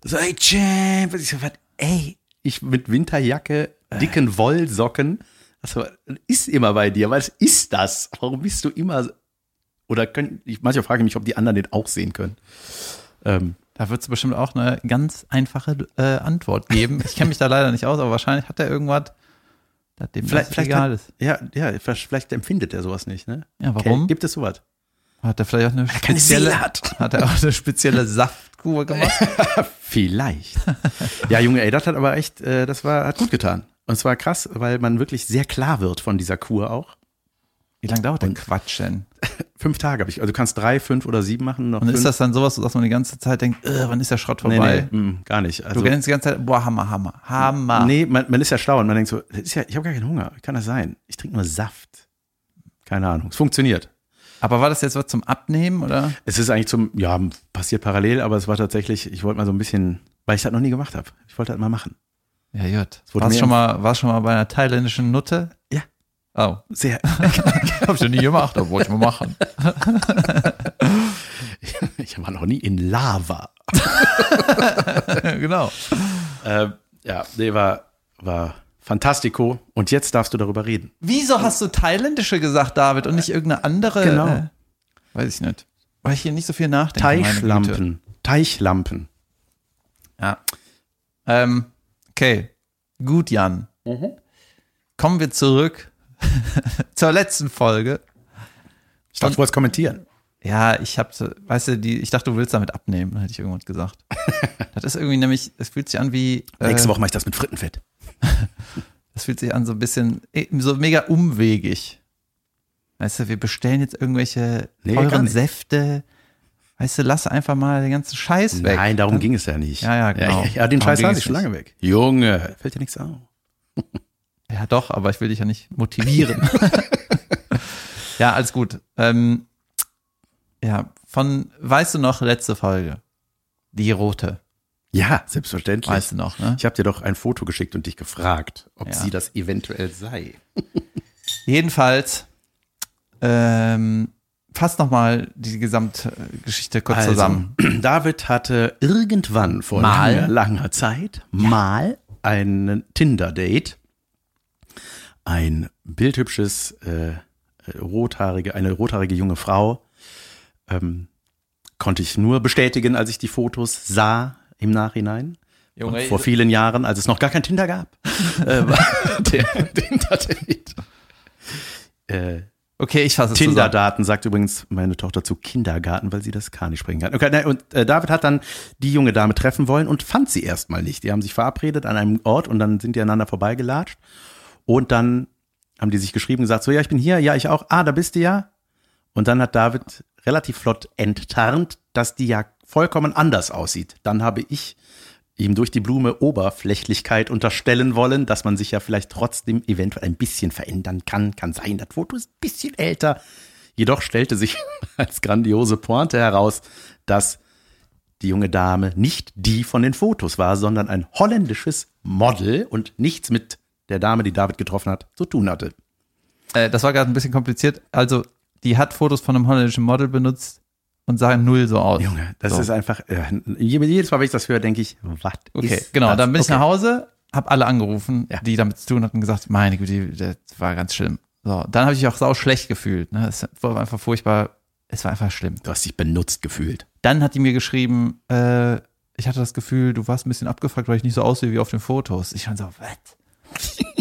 Das ey, Champ. Ich so, was, ey, ich mit Winterjacke, dicken Wollsocken. Also, ist immer bei dir. Was ist das? Warum bist du immer, oder können, ich, manchmal frage ich mich, ob die anderen den auch sehen können. Ähm, Da wird es bestimmt auch eine ganz einfache äh, Antwort geben. Ich kenne mich da leider nicht aus, aber wahrscheinlich hat er irgendwas, das dem vielleicht, das egal hat, ist. ja, ja, vielleicht empfindet er sowas nicht, ne? Ja, warum? Gibt es sowas? Hat er vielleicht auch eine spezielle, hat. hat er auch eine spezielle Saftkur gemacht? Vielleicht. ja, Junge, ey, das hat aber echt, äh, das war, hat gut getan. Und es war krass, weil man wirklich sehr klar wird von dieser Kur auch. Wie lange dauert der Quatsch denn? Fünf Tage habe ich. Also du kannst drei, fünf oder sieben machen. Noch Und fünf. ist das dann sowas, dass man die ganze Zeit denkt, äh, wann ist der Schrott nee, vorbei? nee, mm, gar nicht. Also, Du denkst die ganze Zeit, boah, Hammer, Hammer, Hammer. nee, man, man ist ja schlau und man denkt so, das ist ja, ich habe gar keinen Hunger. Wie kann das sein? Ich trinke nur Saft. Keine Ahnung. Es funktioniert. Aber war das jetzt was zum Abnehmen oder? Es ist eigentlich zum, ja, passiert parallel, aber es war tatsächlich, ich wollte mal so ein bisschen, weil ich das noch nie gemacht habe. Ich wollte das mal machen. Ja, wurde Warst mir schon mal, warst schon mal bei einer thailändischen Nutte? Ja. Oh, Sehr. hab ich noch nie gemacht, aber wollte ich mal machen. ich war noch nie in Lava. genau. Äh, ja, nee, war, war fantastico. Und jetzt darfst du darüber reden. Wieso hast du thailändische gesagt, David, und nicht irgendeine andere? Genau. Äh, weiß ich nicht. Weil ich hier nicht so viel nachdenke. Teichlampen. Teichlampen. Ja. Ähm, okay. Gut, Jan. Kommen wir zurück zur letzten Folge. Ich dachte, du wolltest kommentieren. Ja, ich hab, weißt du, die, ich dachte, du willst damit abnehmen, dann hätte ich irgendwas gesagt. das ist irgendwie nämlich, es fühlt sich an wie, äh, Nächste Woche mache ich das mit Frittenfett. das fühlt sich an so ein bisschen, eh, so mega umwegig. Weißt du, wir bestellen jetzt irgendwelche Nee, teuren. Säfte. Weißt du, lass einfach mal den ganzen Scheiß weg. Nein, darum ging es ja nicht. Ja, ja, genau. Ja, ja den Darum Scheiß lasse ich schon lange weg. Junge, fällt dir nichts auf. Ja, doch, aber ich will dich ja nicht motivieren. ja, alles gut. Ähm, ja, von, weißt du noch, letzte Folge? Die rote, Ja, selbstverständlich. weißt du noch, ne? Ich habe dir doch ein Foto geschickt und dich gefragt, ob Ja. sie das eventuell sei. Jedenfalls, ähm, fass nochmal die Gesamtgeschichte kurz Also, zusammen. David hatte irgendwann vor Mal. langer, langer Zeit mal ein Tinder-Date. Ein bildhübsches, äh, äh, rothaarige, eine rothaarige junge Frau. Ähm, konnte ich nur bestätigen, als ich die Fotos sah im Nachhinein. Junge, vor vielen Jahren, als es noch gar kein Tinder gab, äh, war der Tinder-Date. Äh, Okay, ich fasse es. Tinder-Daten sagt übrigens meine Tochter zu Kindergarten, weil sie das K nicht sprechen kann. Okay, nein, und äh, David hat dann die junge Dame treffen wollen und fand sie erstmal nicht. Die haben sich verabredet an einem Ort und dann sind die aneinander vorbeigelatscht. Und dann haben die sich geschrieben gesagt, so, ja, ich bin hier, ja, ich auch. Ah, da bist du ja. Und dann hat David relativ flott enttarnt, dass die ja vollkommen anders aussieht. Dann habe ich ihm durch die Blume Oberflächlichkeit unterstellen wollen, dass man sich ja vielleicht trotzdem eventuell ein bisschen verändern kann. Kann sein, das Foto ist ein bisschen älter. Jedoch stellte sich als grandiose Pointe heraus, dass die junge Dame nicht die von den Fotos war, sondern ein holländisches Model und nichts mit der Dame, die David getroffen hat, zu tun hatte. Äh, das war gerade ein bisschen kompliziert. Also, die hat Fotos von einem holländischen Model benutzt und sah null so aus. Junge, das So. ist einfach, äh, jedes Mal, wenn ich das höre, denke ich, was Okay, ist genau. das? Dann bin ich Okay. nach Hause, habe alle angerufen, Ja. die damit zu tun hatten, und gesagt, meine Güte, das war ganz schlimm. So, dann habe ich mich auch sau schlecht gefühlt. Ne? Es war einfach furchtbar. Es war einfach schlimm. Du hast dich benutzt gefühlt. Dann hat die mir geschrieben, äh, ich hatte das Gefühl, du warst ein bisschen abgefragt, weil ich nicht so aussehe wie auf den Fotos. Ich fand so, was?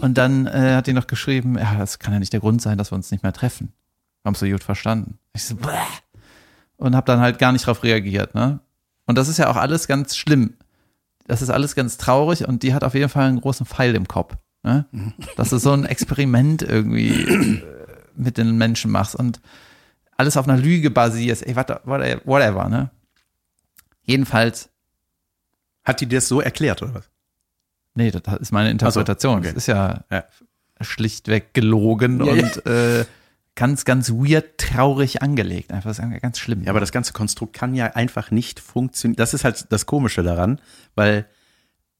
Und dann äh, hat die noch geschrieben, ja, das kann ja nicht der Grund sein, dass wir uns nicht mehr treffen. Wir haben so gut verstanden. Ich so, Bäh. und habe dann halt gar nicht drauf reagiert. Ne? Und das ist ja auch alles ganz schlimm. Das ist alles ganz traurig und die hat auf jeden Fall einen großen Pfeil im Kopf. Ne? Dass du so ein Experiment irgendwie äh, mit den Menschen machst und alles auf einer Lüge basierst. Ey, whatever, whatever, ne? Jedenfalls, Hat die dir das so erklärt, oder was? Nee, das ist meine Interpretation. okay. Das ist ja, Ja. schlichtweg gelogen Ja, ja. und Äh, ganz, ganz weird, traurig angelegt. Einfach das ist ganz schlimm. Ja, aber das ganze Konstrukt kann ja einfach nicht funktionieren. Das ist halt das Komische daran, weil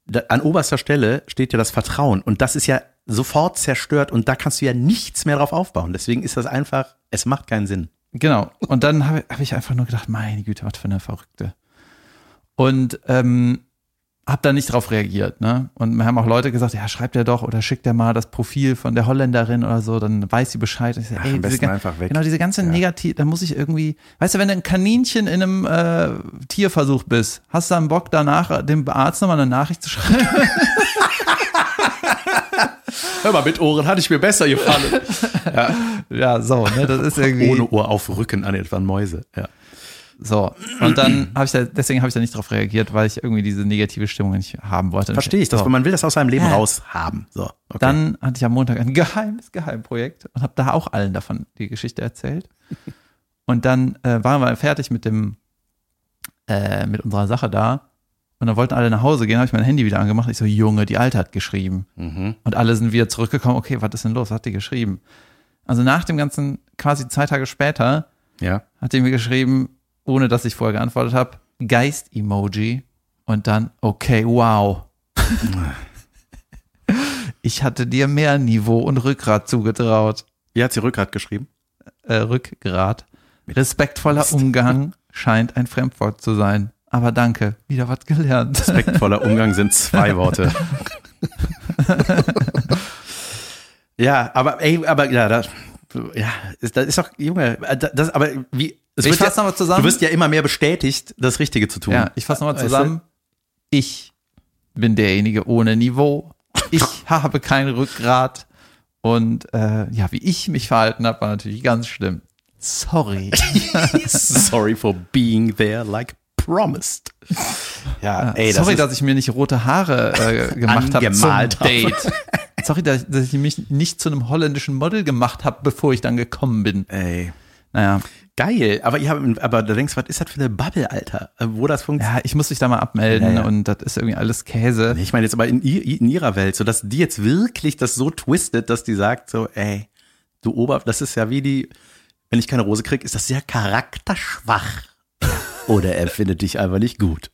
da, an oberster Stelle steht ja das Vertrauen und das ist ja sofort zerstört und da kannst du ja nichts mehr drauf aufbauen. Deswegen ist das einfach, es macht keinen Sinn. Genau. Und dann habe hab ich einfach nur gedacht, meine Güte, was für eine Verrückte. Und ähm, habe da nicht drauf reagiert, ne? Und mir haben auch Leute gesagt, ja, schreibt er doch oder schickt er mal das Profil von der Holländerin oder so, dann weiß sie Bescheid. Ich so, Ach, ey, am diese einfach weg. Genau, diese ganze Ja. Negativ, da muss ich irgendwie, weißt du, wenn du ein Kaninchen in einem äh, Tierversuch bist, hast du dann Bock danach dem Arzt nochmal eine Nachricht zu schreiben? Hör mal, mit Ohren hatte ich mir besser gefallen. ja, so, ne, das ist irgendwie Ohne Ohr auf Rücken an etwa Mäuse. Ja. So. Und dann habe ich da, deswegen habe ich da nicht drauf reagiert, weil ich irgendwie diese negative Stimmung nicht haben wollte. Verstehe ich das, So. weil man will das aus seinem Leben Ja. raushaben. So, okay. Dann hatte ich am Montag ein geheimes Geheimprojekt und habe da auch allen davon die Geschichte erzählt. Und dann äh, waren wir fertig mit dem äh, mit unserer Sache da und dann wollten alle nach Hause gehen, habe ich mein Handy wieder angemacht. Ich so, Junge, die Alte hat geschrieben. Mhm. Und alle sind wieder zurückgekommen. Okay, was ist denn los? Was hat die geschrieben? Also nach dem ganzen, quasi zwei Tage später, Ja. hat die mir geschrieben, ohne dass ich vorher geantwortet habe, Geist-Emoji und dann, okay, wow. ich hatte dir mehr Niveau und Rückgrat zugetraut. Wie hat sie Rückgrat geschrieben? Äh, Rückgrat. Respektvoller Umgang scheint ein Fremdwort zu sein. Aber danke, wieder was gelernt. Respektvoller Umgang sind zwei Worte. ja, aber ey, aber ja, das, ja, ist, das ist doch, Junge, äh, das, aber wie, es Ich wird ja, fass noch mal zusammen. du wirst ja immer mehr bestätigt, das Richtige zu tun. Ja, ich fasse nochmal zusammen. Ich bin derjenige ohne Niveau. Ich habe kein Rückgrat. Und äh, ja, wie ich mich verhalten habe, war natürlich ganz schlimm. Sorry. Sorry for being there like promised. Ja, ey, das Sorry, ist, dass ich mir nicht rote Haare äh, gemacht habe zum habe. Date. Sorry, dass, dass ich mich nicht zu einem holländischen Model gemacht habe, bevor ich dann gekommen bin. ey, Naja, geil, aber ihr habt, aber da denkst du, was ist das für eine Bubble, Alter? Äh, Wo das funktioniert? ja, ich muss mich da mal abmelden Ja, ja. und das ist irgendwie alles Käse. Ich meine jetzt aber in, in ihrer Welt, so dass die jetzt wirklich das so twistet, dass die sagt so, ey, du Ober, das ist ja wie die, wenn ich keine Rose krieg, ist das sehr charakterschwach. Oder er findet dich einfach nicht gut.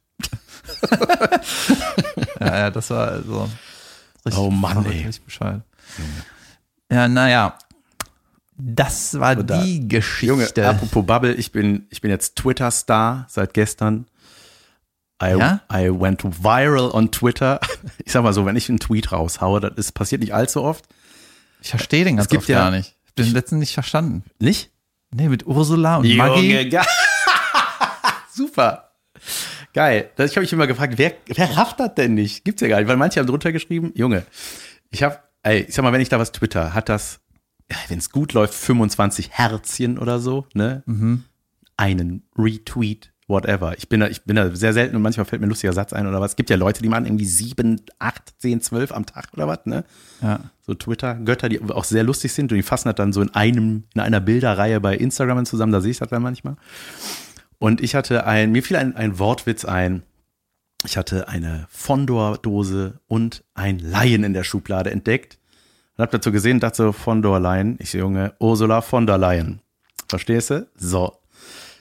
Ja, ja, das war also richtig, Oh Mann, ey. richtig bescheuert. Ja, naja. Das war Oder- die Geschichte. Junge, apropos Bubble, ich bin, ich bin jetzt Twitter-Star seit gestern. I, Ja? I went viral on Twitter. Ich sag mal so, wenn ich einen Tweet raushaue, das ist, passiert nicht allzu oft. ich verstehe den ganz gibt oft ja- gar nicht. Ich bin den letzten nicht verstanden. Nicht? Nee, mit Ursula und Maggie. ge- Super. Geil. Das, ich habe mich immer gefragt, wer, wer rafft das denn nicht? Gibt's ja gar nicht, weil manche haben drunter geschrieben, Junge, ich habe, ey, ich sag mal, wenn ich da was twitter, hat das, wenn es gut läuft, 25 Herzchen oder so, ne? Einen Retweet, whatever. Ich bin da, ich bin da sehr selten und manchmal fällt mir ein lustiger Satz ein oder was. Es gibt ja Leute, die machen irgendwie sieben, acht, zehn, zwölf am Tag oder was, ne? Ja. so Twitter-Götter, die auch sehr lustig sind und die fassen das dann so in einem, in einer Bilderreihe bei Instagram zusammen, da sehe ich das dann manchmal. Und ich hatte ein, mir fiel ein, ein Wortwitz ein. Ich hatte eine Fondor-Dose und ein Laien in der Schublade entdeckt. Und hab dazu gesehen, dachte so, Fondor Laien. Ich so, Junge, Ursula von der Leyen. Verstehst du? So.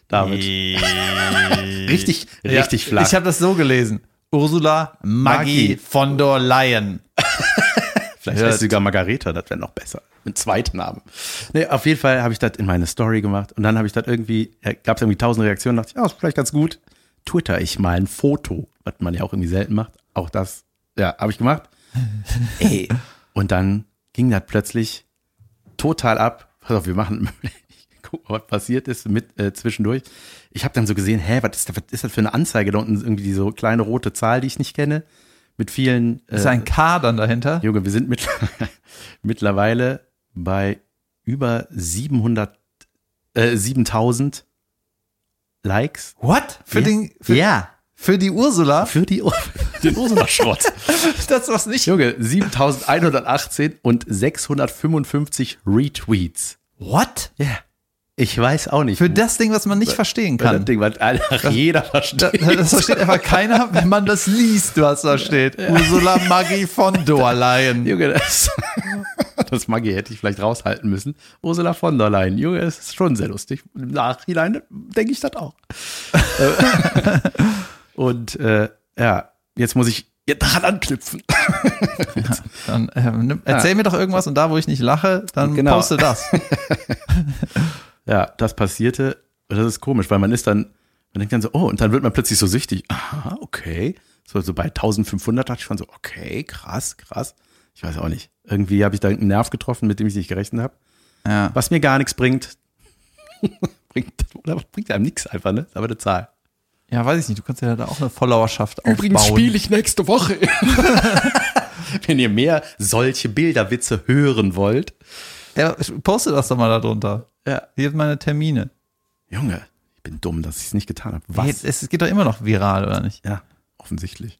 Damit. richtig, richtig flach. Ich habe das so gelesen. Ursula Maggie Maggie. von der Leyen. Vielleicht heißt sie sogar Margareta, das wäre noch besser. Mit zweiten Namen. Nee, auf jeden Fall habe ich das in meine Story gemacht und dann habe ich das irgendwie, gab es irgendwie tausend Reaktionen, dachte ich, ja, ist vielleicht ganz gut. Twitter ich mal ein Foto, was man ja auch irgendwie selten macht. Auch das, ja, habe ich gemacht. Ey. Und dann ging das plötzlich total ab. Pass auf, wir machen, ich guck mal, was passiert ist mit äh, zwischendurch. Ich habe dann so gesehen, hä, was ist, das, was ist das für eine Anzeige da unten? Irgendwie so kleine rote Zahl, die ich nicht kenne. Mit vielen. Ist ein K dann dahinter? Junge, wir sind mit, mittlerweile bei über 700, äh, 7000 Likes. What? Für, Ja. den, für, ja, für die Ursula? für die, den Ursula-Schrott. Das was nicht. Junge, 7118 und 655 Retweets. What? Ja. Ich weiß auch nicht. Für das Ding, was man nicht verstehen Weil das kann. Ding, was einfach jeder versteht. das versteht einfach keiner, wenn man das liest, was da steht. Ursula Maggie von der Leyen. Junge, das, das Maggi hätte ich vielleicht raushalten müssen. Ursula von der Leyen, Junge, es ist schon sehr lustig. Im Nachhinein denke ich das auch. Äh, und äh, ja, jetzt muss ich daran anknüpfen. Dann äh, nimm, erzähl mir doch irgendwas und da, wo ich nicht lache, dann Genau. poste das. Ja, das passierte. Das ist komisch, weil man ist dann, man denkt dann so, oh, und dann wird man plötzlich so süchtig. Aha, okay. So, so bei 1500 dachte ich schon so, okay, krass, krass. Ich weiß auch nicht. Irgendwie habe ich da irgendeinen Nerv getroffen, mit dem ich nicht gerechnet habe. Ja. Was mir gar nichts bringt. bringt oder bringt einem nichts einfach, ne? Ist Aber eine Zahl. Ja, weiß ich nicht. Du kannst ja da auch eine Followerschaft aufbauen. ich nächste Woche. Wenn ihr mehr solche Bilderwitze hören wollt. Ja, poste das doch mal da drunter. Ja. Hier sind meine Termine. Junge, ich bin dumm, dass ich es nicht getan habe. Was? Es, es geht doch immer noch viral, oder nicht? Ja, offensichtlich.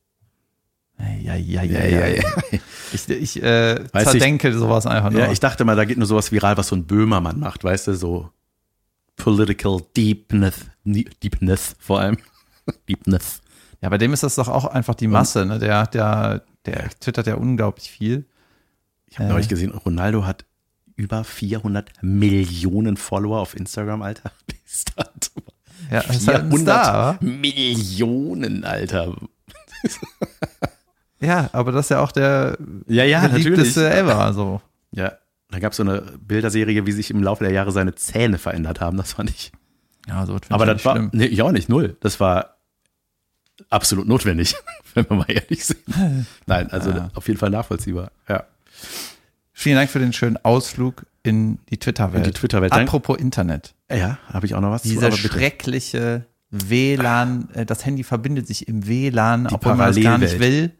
Ja, ja, ja, Ja, ja, ja. Ich, ich äh, Weiß ich- zerdenke sowas einfach nur. Ja, ich dachte mal, da geht nur sowas viral, was so ein Böhmermann macht, weißt du, so political deepness, deepness vor allem. Deepness. ja, bei dem ist das doch auch einfach die Masse. Ne? Der, der, der twittert ja unglaublich viel. Ich habe neulich gesehen, Ronaldo hat über 400 Millionen Follower auf Instagram, Alter. Ja, ist halt ein Star, wa? Millionen, Alter. Ja, aber das ist ja auch der Ja, ja, beliebteste ever. So. Ja, da gab es so eine Bilderserie, wie sich im Laufe der Jahre seine Zähne verändert haben. Das fand ich. Ja, so Aber ich das war, schlimm. nee, ich auch nicht, null. Das war absolut notwendig, wenn wir mal ehrlich sind. Nein, also Ja. auf jeden Fall nachvollziehbar. Ja. Vielen Dank für den schönen Ausflug in die Twitter-Welt. In die Twitter-Welt. Dank- Apropos Internet. Ja, habe ich auch noch was zu, Diese aber bitte. schreckliche WLAN, äh, das Handy verbindet sich im WLAN, obwohl man das gar nicht will.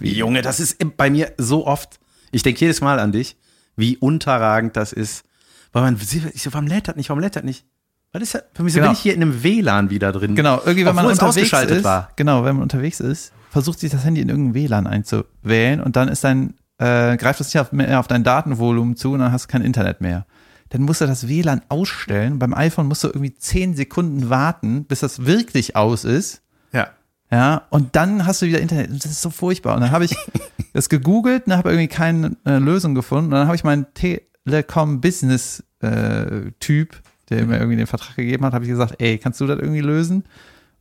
Junge, das ist bei mir so oft. Ich denke jedes Mal an dich, wie unterragend das ist. Weil man, ich so, warum lädt das nicht, warum lädt das nicht? Was ist das? Wieso Genau. bin ich hier in einem WLAN wieder drin? Genau, irgendwie, wenn man Obwohl unterwegs ausgeschaltet ist, war. genau, wenn man unterwegs ist, versucht sich das Handy in irgendein WLAN einzuwählen und dann ist dein, äh, greift es nicht auf, mehr auf dein Datenvolumen zu und dann hast du kein Internet mehr. Dann musst du das WLAN ausstellen. Beim iPhone musst du irgendwie zehn Sekunden warten, bis das wirklich aus ist. Ja. Ja, und dann hast du wieder Internet. Das ist so furchtbar. Und dann habe ich das gegoogelt und habe irgendwie keine äh, Lösung gefunden. Und dann habe ich meinen Telekom-Business-Typ, der mir irgendwie den Vertrag gegeben hat, habe ich gesagt, ey, kannst du das irgendwie lösen?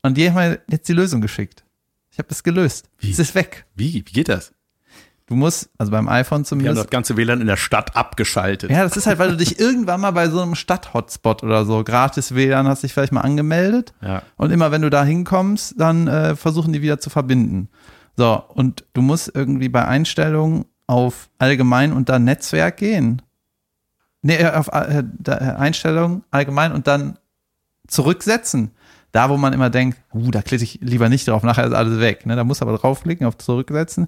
Und die haben mir jetzt die Lösung geschickt. Ich habe das gelöst. Wie? Es ist weg. Wie? Wie geht das? Du musst, also beim iPhone Wir haben zumindest. das ganze WLAN in der Stadt abgeschaltet. Ja, das ist halt, weil du dich irgendwann mal bei so einem Stadt-Hotspot oder so gratis WLAN hast dich vielleicht mal angemeldet. Ja. Und immer wenn du da hinkommst, dann äh, versuchen die wieder zu verbinden. So, und du musst irgendwie bei Einstellungen auf allgemein und dann Netzwerk gehen. Nee, äh, auf äh, äh, Einstellungen allgemein und dann zurücksetzen. Da, wo man immer denkt, uh, da klicke ich lieber nicht drauf, nachher ist alles weg. Ne? Da musst du aber draufklicken, auf zurücksetzen.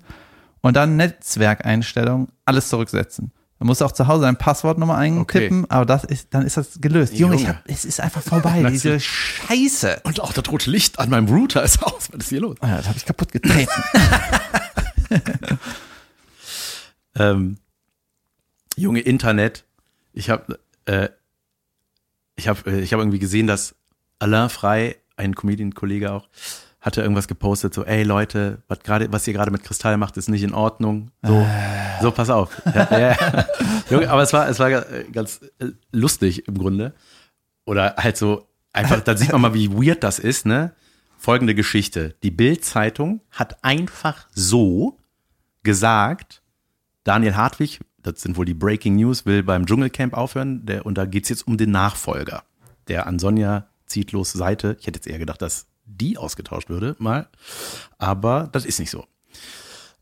Und dann Netzwerkeinstellungen, alles zurücksetzen. Da musst du auch zu Hause dein Passwort nochmal eintippen, aber das ist, dann ist das gelöst. Junge, ich Junge. hab, es ist einfach vorbei, diese Scheiße. Und auch das rote Licht an meinem Router ist aus. Was ist hier los? Ah, das habe ich kaputt getreten. Ähm, Junge, Internet. Ich habe äh, ich hab, äh, ich hab irgendwie gesehen, dass Alain Frey, ein Comedian-Kollege auch, hatte irgendwas gepostet, so, ey Leute, was, gerade, was ihr gerade mit Kristall macht, ist nicht in Ordnung. So, so pass auf. Ja, ja. Junge, aber es war, es war äh, ganz äh, lustig im Grunde. Oder halt so, einfach, da sieht man mal, wie weird das ist, ne? Folgende Geschichte. Die Bild-Zeitung hat einfach so gesagt, Daniel Hartwig, das sind wohl die Breaking News, will beim Dschungelcamp aufhören. Der, und da geht's jetzt um den Nachfolger, der an Sonja Zietlos Seite, ich hätte jetzt eher gedacht, dass die ausgetauscht würde, mal. Aber das ist nicht so.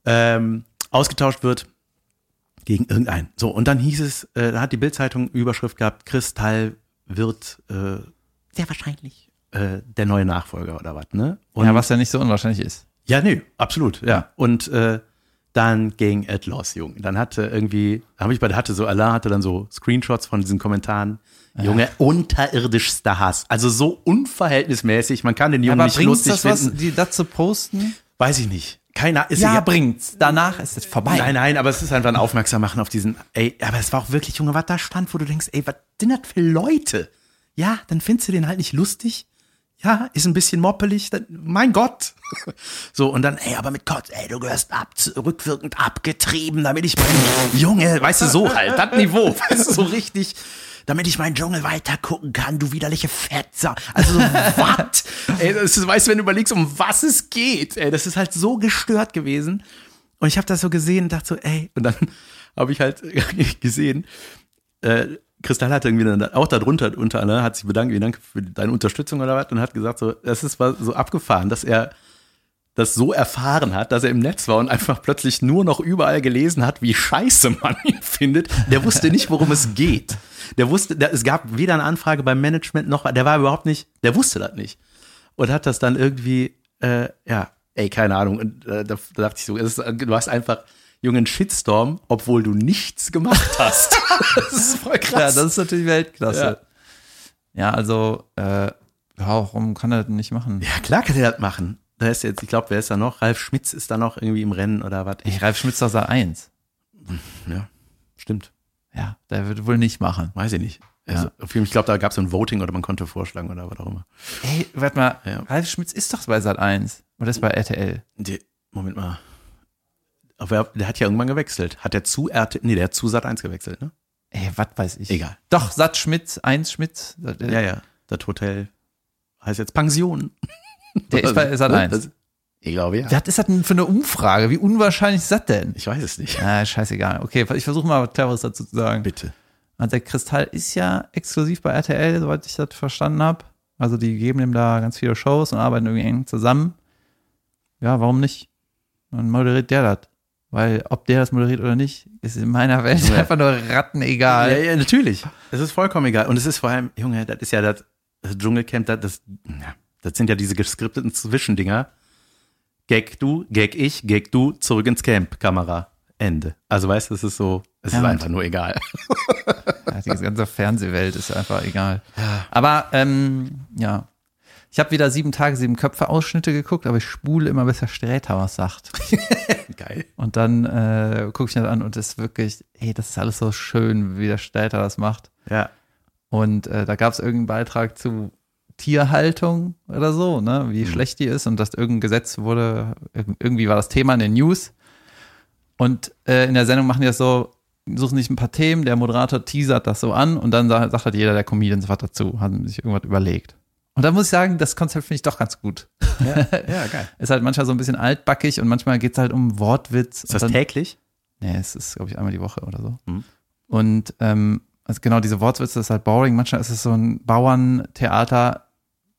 Ähm, ausgetauscht wird gegen irgendeinen. So, und dann hieß es, äh, da hat die Bildzeitung Überschrift gehabt, Kristall wird äh, sehr wahrscheinlich äh, der neue Nachfolger oder was, ne? Und ja, was ja nicht so unwahrscheinlich ist. ja, nee, absolut, ja. Und äh, dann ging es los, Junge. Dann hatte irgendwie, habe ich bei der hatte so, Alain hatte dann so Screenshots von diesen Kommentaren. Junge, unterirdischster Hass. Also so unverhältnismäßig. Man kann den Jungen Aber nicht lustig das was, finden. die dazu posten? Weiß ich nicht. Keiner ist Ja, bringt's. Danach ist es vorbei. Nein, nein, aber es ist einfach ein Aufmerksam machen auf diesen, ey, aber es war auch wirklich, Junge, was da stand, wo du denkst, ey, was sind das für Leute? Ja, dann findest du den halt nicht lustig. Ja, ist ein bisschen moppelig, dann, mein Gott. So, und dann, ey, aber mit Gott, ey, du gehörst ab, rückwirkend abgetrieben, damit ich mein Junge, weißt du, so halt, das Niveau, weißt du, so richtig, damit ich meinen Dschungel weiter gucken kann, du widerliche Fetzer. Also, was? ey, das ist, weißt du, wenn du überlegst, um was es geht, ey, das ist halt so gestört gewesen. Und ich habe das so gesehen und dachte so, ey, und dann habe ich halt gesehen, äh, Kristall hat irgendwie dann auch darunter unter ne, hat sich bedankt, vielen Dank für deine Unterstützung oder was und hat gesagt so, das ist so abgefahren, dass er das so erfahren hat, dass er im Netz war und einfach plötzlich nur noch überall gelesen hat, wie scheiße man ihn findet. Der wusste nicht, worum es geht. Der wusste, der, es gab weder eine Anfrage beim Management noch, der war überhaupt nicht, der wusste das nicht und hat das dann irgendwie, äh, ja, ey, keine Ahnung. Und äh, da, da dachte ich so, ist, du hast einfach jungen Shitstorm, obwohl du nichts gemacht hast. das ist voll krass. Ja, das ist natürlich Weltklasse. Ja, ja also, äh, warum kann er das nicht machen? Ja, klar kann er das machen. Da ist jetzt, ich glaube, wer ist da noch? Ralf Schmitz ist da noch irgendwie im Rennen oder was? Ich, Ralf Schmitz aus A1. Ja, stimmt. Ja, der wird wohl nicht machen. Weiß ich nicht. Also, ja. Ich glaube, da gab es ein Voting oder man konnte vorschlagen oder was auch immer. Ey, warte mal, ja. Ralf Schmitz ist doch bei Sat 1 oder ist bei RTL? Die, Moment mal. Aber der hat ja irgendwann gewechselt. Hat der zu RTL, nee, der hat zu Sat 1 gewechselt, ne? Ey, was weiß ich. Egal. Doch, Sat Schmitz, 1 Schmitz. Ja, ja. Das Hotel heißt jetzt Pension. Der ist bei Sat 1. Ich glaube, ja. Was ist das denn für eine Umfrage? Wie unwahrscheinlich ist das denn? Ich weiß es nicht. Ah, scheißegal. Okay, ich versuche mal was Cleveres dazu zu sagen. Bitte. Also der Kristall ist ja exklusiv bei RTL, soweit ich das verstanden habe. Also die geben ihm da ganz viele Shows und arbeiten irgendwie eng zusammen. Ja, warum nicht? Dann moderiert der das. Weil ob der das moderiert oder nicht, ist in meiner Welt ja. einfach nur rattenegal. Ja, ja, natürlich. Es ist vollkommen egal. Und es ist vor allem, Junge, das ist ja das, Dschungelcamp, das, das, das sind ja diese geskripteten Zwischendinger. Gag du, Gag ich, Gag du, zurück ins Camp, Kamera. Ende. Also weißt du, es ist so, es ja, ist einfach nur egal. Ja, die ganze Fernsehwelt ist einfach egal. Aber ähm, ja, ich habe wieder sieben Tage, sieben Köpfe Ausschnitte geguckt, aber ich spule immer, bis der Sträter was sagt. Geil. Und dann äh, gucke ich das an und es ist wirklich, ey, das ist alles so schön, wie der Sträter das macht. Ja. Und äh, da gab es irgendeinen Beitrag zu Tierhaltung oder so, ne, wie mhm. schlecht die ist und dass irgendein Gesetz wurde, irgendwie war das Thema in den News. Und äh, in der Sendung machen die das so, suchen sich ein paar Themen, der Moderator teasert das so an und dann sagt halt jeder der Comedians was dazu, hat sich irgendwas überlegt. Und da muss ich sagen, das Konzept finde ich doch ganz gut. Ja, ja geil. ist halt manchmal so ein bisschen altbackig und manchmal geht es halt um Wortwitz. Ist das dann, täglich? Nee, es ist, glaube ich, einmal die Woche oder so. Mhm. Und ähm, also genau diese Wortwitze ist halt boring. Manchmal ist es so ein Bauerntheater,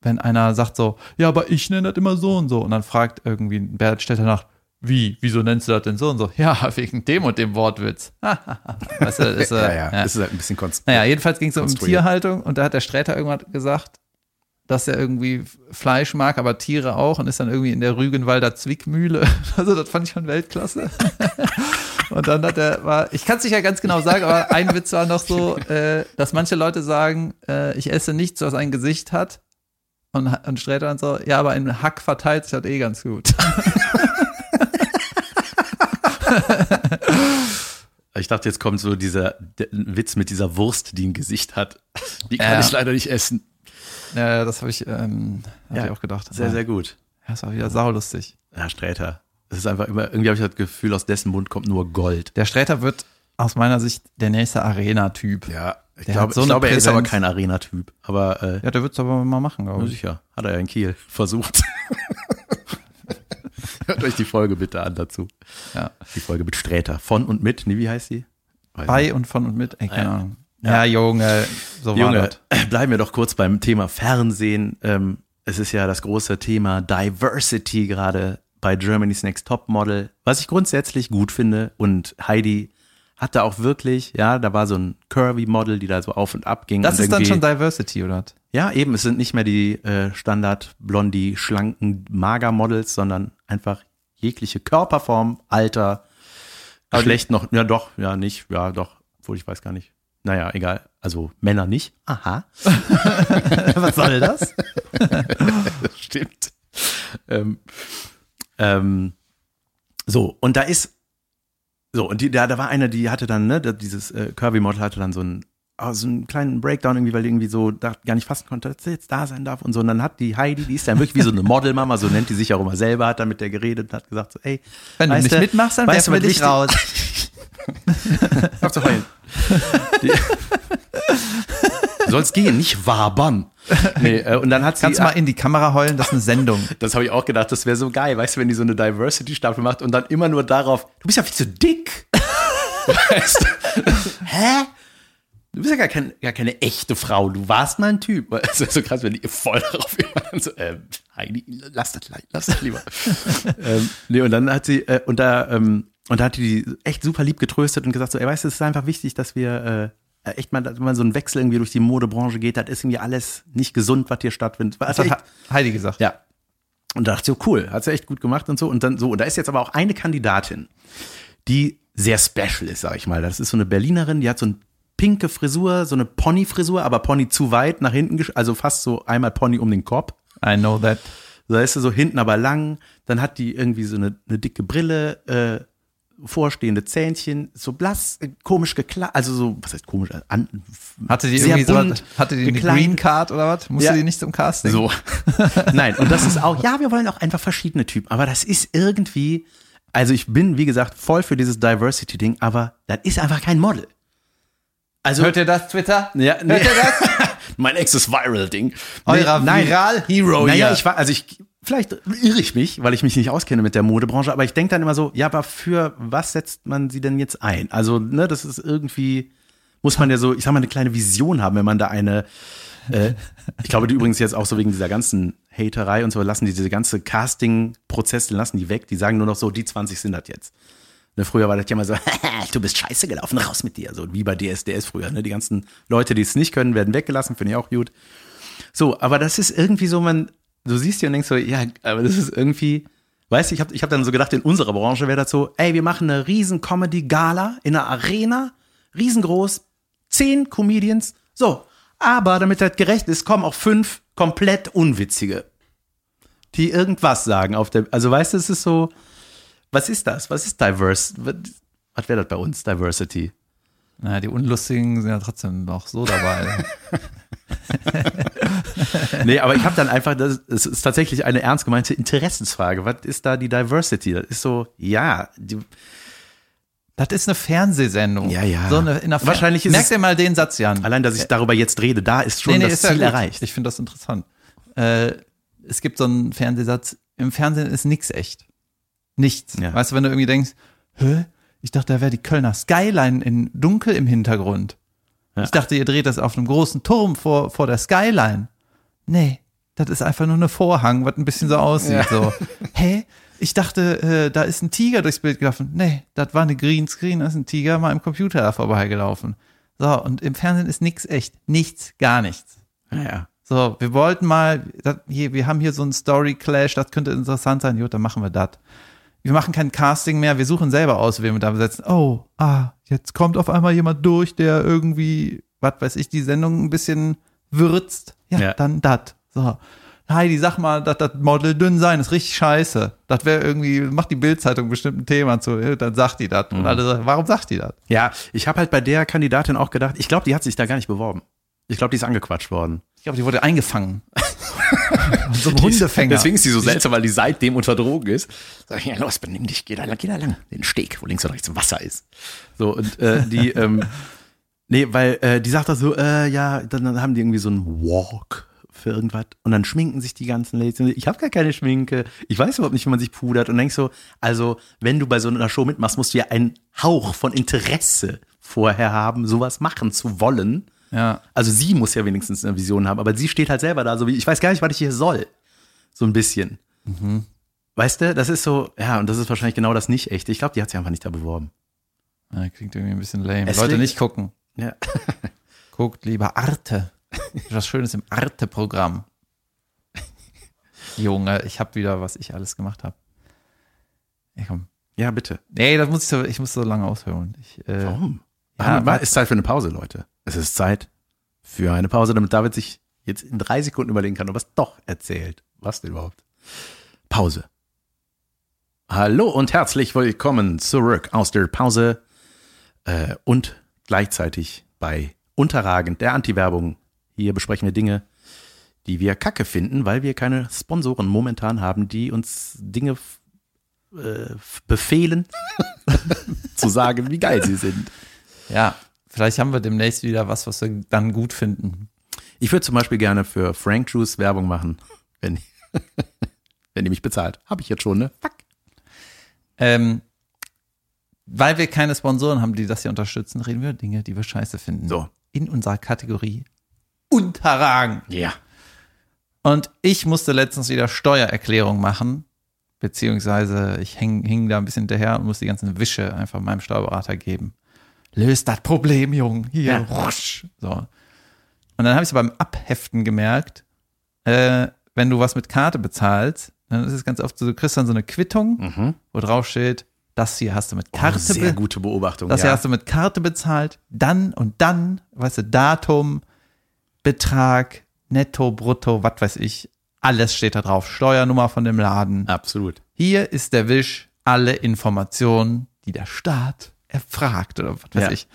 wenn einer sagt so, ja, aber ich nenne das immer so und so. Und dann fragt irgendwie ein Bert Städter nach, wie, wieso nennst du das denn so und so? Ja, wegen dem und dem Wortwitz. weißt du, ist, äh, ja, ja, ja, das ist halt ein bisschen konstruiert. Naja, jedenfalls ging es um Tierhaltung und da hat der Sträter irgendwann gesagt, dass er irgendwie Fleisch mag, aber Tiere auch und ist dann irgendwie in der Rügenwalder Zwickmühle. Also das fand ich schon Weltklasse. Und dann hat er, war, ich kann es nicht ja ganz genau sagen, aber ein Witz war noch so, äh, dass manche Leute sagen, äh, ich esse nichts, was ein Gesicht hat. Und, und Sträter dann so, ja, aber ein Hack verteilt sich halt eh ganz gut. Ich dachte, jetzt kommt so dieser Witz mit dieser Wurst, die ein Gesicht hat. Die kann ja. ich leider nicht essen. Ja, das habe ich, ähm, hab ja, ich auch gedacht. Sehr, sehr gut. Ja, das war wieder saulustig. Ja, Sträter. Es ist einfach immer, irgendwie habe ich das Gefühl, aus dessen Mund kommt nur Gold. Der Sträter wird aus meiner Sicht der nächste Arena-Typ. Ja, ich glaube, so ich glaube er ist aber kein Arena-Typ. Aber, äh, ja, der wird es aber mal machen, glaube ich. Sicher. Hat er ja in Kiel versucht. Hört euch die Folge bitte an dazu. Ja. Die Folge mit Sträter. Von und mit, nee, wie heißt? Weiß Bei nicht. und von und mit, ey, keine ah, Ahnung. Ja, Junge, so Junge. Bleiben wir doch kurz beim Thema Fernsehen. Ähm, es ist ja das große Thema Diversity gerade bei Germany's Next Top Model, was ich grundsätzlich gut finde. Und Heidi hat da auch wirklich, ja, da war so ein Curvy-Model, die da so auf und ab ging. Das ist dann schon Diversity, oder? Ja, eben, es sind nicht mehr die äh, Standard blondi, schlanken Mager-Models, sondern einfach jegliche Körperform, Alter, Geschlecht noch, ja doch, ja nicht, ja doch, obwohl ich weiß gar nicht. Naja, egal. Also Männer nicht. Aha. Was soll das? Stimmt. Ähm, ähm, so, und da ist, so, und die, da, da war einer, die hatte dann, ne, dieses äh, Curvy-Model hatte dann so ein oh, so einen kleinen Breakdown irgendwie, weil die irgendwie so da, gar nicht fassen konnte, dass sie jetzt da sein darf und so. Und dann hat die Heidi, die ist dann wirklich wie so eine Modelmama, so nennt die sich auch immer selber, hat dann mit der geredet und hat gesagt so, ey, Wenn du nicht mitmachst, dann weißt werfen wir dich raus. Auf zu heulen. Sollst gehen, nicht wabern. Nee, äh, und dann hat sie Kannst du mal in die Kamera heulen, das ist eine Sendung. Das habe ich auch gedacht, das wäre so geil, weißt du, wenn die so eine Diversity-Staffel macht und dann immer nur darauf, du bist ja viel zu dick. weißt du? Hä? Du bist ja gar, kein, gar keine echte Frau, du warst mal ein Typ. Es ist so krass, wenn die voll darauf immer so, ähm, Heidi, lass das, lass das lieber. ähm, nee, und dann hat sie, äh, und da, ähm, und da hat die echt super lieb getröstet und gesagt so, ey, weißt du, es ist einfach wichtig, dass wir, äh, echt mal, wenn man so einen Wechsel irgendwie durch die Modebranche geht, das ist irgendwie alles nicht gesund, was hier stattfindet. Das Also hat Heidi gesagt. ja. Und da dachte ich so, cool, hat sie echt gut gemacht und so. Und dann so, und da ist jetzt aber auch eine Kandidatin, die sehr special ist, sag ich mal. Das ist so eine Berlinerin, die hat so eine pinke Frisur, so eine Pony-Frisur, aber Pony zu weit nach hinten, also fast so einmal Pony um den Kopf. I know that. Da ist sie so hinten aber lang. Dann hat die irgendwie so eine, eine dicke Brille, äh, vorstehende Zähnchen, so blass, äh, komisch gekleidet, also so, was heißt komisch, äh, an, Hatte die irgendwie so, hatte die eine. Green Card oder was? Musste Ja. die nicht zum Casting? So. Nein, und das ist auch, ja, wir wollen auch einfach verschiedene Typen, aber das ist irgendwie, also ich bin, wie gesagt, voll für dieses Diversity-Ding, aber das ist einfach kein Model. Also, Hört ihr das, Twitter? ja, nee. Hört ihr das? mein erstes Viral-Ding. Eurer nein. Viral-Hero Naja, hier. ich war, also ich, vielleicht irre ich mich, weil ich mich nicht auskenne mit der Modebranche, aber ich denke dann immer so, ja, aber für was setzt man sie denn jetzt ein? Also, ne, das ist irgendwie, muss man ja so, ich sag mal, eine kleine Vision haben, wenn man da eine, äh, ich glaube, die übrigens jetzt auch so wegen dieser ganzen Haterei und so, lassen die diese ganze Casting-Prozesse, lassen die weg, die sagen nur noch so, die 20 sind das jetzt. Ne, früher war das ja immer so, du bist scheiße gelaufen, raus mit dir. So wie bei DSDS früher. Ne? Die ganzen Leute, die es nicht können, werden weggelassen, finde ich auch gut. So, aber das ist irgendwie so, man, du siehst die und denkst so, ja, aber das ist irgendwie, weißt du, ich habe ich hab dann so gedacht, in unserer Branche wäre das so, ey, wir machen eine riesen Comedy-Gala in einer Arena, riesengroß, zehn Comedians, so. Aber damit das gerecht ist, kommen auch fünf komplett unwitzige, die irgendwas sagen auf der, also weißt du, es ist so, was ist das? Was ist diverse? Was, was wäre das bei uns, Diversity? Na, die Unlustigen sind ja trotzdem noch so dabei. Nee, aber ich habe dann einfach, das, es ist tatsächlich eine ernst gemeinte Interessensfrage. Was ist da die Diversity? Das ist so, ja, die, das ist eine Fernsehsendung. Ja, ja. So eine, in der Fer- Wahrscheinlich ist Merk es- dir mal den Satz, Jan. allein, dass ich darüber jetzt rede, da ist schon das ja Ziel gut. erreicht. Ich finde das interessant. Äh, es gibt so einen Fernsehsatz, im Fernsehen ist nichts echt. Nichts. Ja. Weißt du, wenn du irgendwie denkst, hä? Ich dachte, da wäre die Kölner Skyline in dunkel im Hintergrund. Ja. Ich dachte, ihr dreht das auf einem großen Turm vor, vor der Skyline. Nee, das ist einfach nur eine Vorhang, was ein bisschen so aussieht. So, hä? Ich dachte, äh, da ist ein Tiger durchs Bild gelaufen. Nee, das war eine Greenscreen, da ist ein Tiger mal im Computer da vorbeigelaufen. So, und im Fernsehen ist nichts echt. Nichts, gar nichts. Ja, ja. So, wir wollten mal, das, hier, wir haben hier so einen Story Clash, das könnte interessant sein. Gut, dann machen wir das. Wir machen kein Casting mehr, wir suchen selber aus, wen wir da besetzen. Oh, ah, jetzt kommt auf einmal jemand durch, der irgendwie, was weiß ich, die Sendung ein bisschen würzt. Ja, Ja. dann das. So. Heidi, sag mal, dass das Model dünn sein ist richtig scheiße. Das wäre irgendwie, macht die Bildzeitung bestimmt ein Thema zu, Ja, dann sagt die das. Und alle sagen, warum sagt die das? Ja, ich habe halt bei der Kandidatin auch gedacht, ich glaube, die hat sich da gar nicht beworben. Ich glaube, die ist angequatscht worden. Ich glaube, die wurde eingefangen. so ein Hundefänger. Deswegen ist sie so seltsam, weil die seitdem unter Drogen ist. Sag ich, ja los, benimm dich, geh da lang, geh da lang. Den Steg, wo links und rechts Wasser ist. So, und äh, die, ähm, nee, weil äh, die sagt da so, äh, ja, dann, dann haben die irgendwie so einen Walk für irgendwas und dann schminken sich die ganzen Ladies. Ich habe gar keine Schminke. Ich weiß überhaupt nicht, wie man sich pudert. Und denkst so, also, wenn du bei so einer Show mitmachst, musst du ja einen Hauch von Interesse vorher haben, sowas machen zu wollen. Ja. Also sie muss ja wenigstens eine Vision haben, aber sie steht halt selber da, so wie, ich weiß gar nicht, was ich hier soll. So ein bisschen. Weißt du, das ist so, ja, und das ist wahrscheinlich genau das nicht echte. Ich glaube, die hat sich einfach nicht da beworben. Ja, klingt irgendwie ein bisschen lame. Es Leute nicht gucken. Ja. Guckt lieber Arte. Was Schönes im Arte-Programm. Junge, ich habe wieder, was ich alles gemacht habe. Ja, komm. Ja, bitte. Nee, das muss ich so, ich muss so lange ausholen. Ich, äh, Warum? Ja, weil- ist Zeit für eine Pause, Leute. Es ist Zeit für eine Pause, damit David sich jetzt in drei Sekunden überlegen kann, ob er es doch erzählt. Was denn überhaupt? Pause. Hallo und herzlich willkommen zurück aus der Pause äh, und gleichzeitig bei Unterragend, der Anti-Werbung. Hier besprechen wir Dinge, die wir kacke finden, weil wir keine Sponsoren momentan haben, die uns Dinge äh, befehlen, zu sagen, wie geil sie sind. Ja, vielleicht haben wir demnächst wieder was, was wir dann gut finden. Ich würde zum Beispiel gerne für Frank Juice Werbung machen, wenn, wenn die mich bezahlt. Habe ich jetzt schon, ne? Fuck. Ähm, weil wir keine Sponsoren haben, die das hier unterstützen, reden wir über Dinge, die wir scheiße finden. So. In unserer Kategorie Unterragend. Ja. Und ich musste letztens wieder Steuererklärung machen, beziehungsweise ich häng, hing da ein bisschen hinterher und musste die ganzen Wische einfach meinem Steuerberater geben. Löst das Problem, Jung. Hier, Ja. rusch. So. Und dann habe ich beim Abheften gemerkt, äh, wenn du was mit Karte bezahlst, dann ist es ganz oft so, du kriegst dann so eine Quittung, Mhm. wo drauf steht, das hier hast du mit Karte Oh, sehr gute Beobachtung. das ja. hier hast du mit Karte bezahlt, dann und dann, weißt du, Datum, Betrag, Netto, Brutto, was weiß ich, alles steht da drauf. Steuernummer von dem Laden. Absolut. Hier ist der Wisch, alle Informationen, die der Staat erfragt oder was weiß Ja. ich.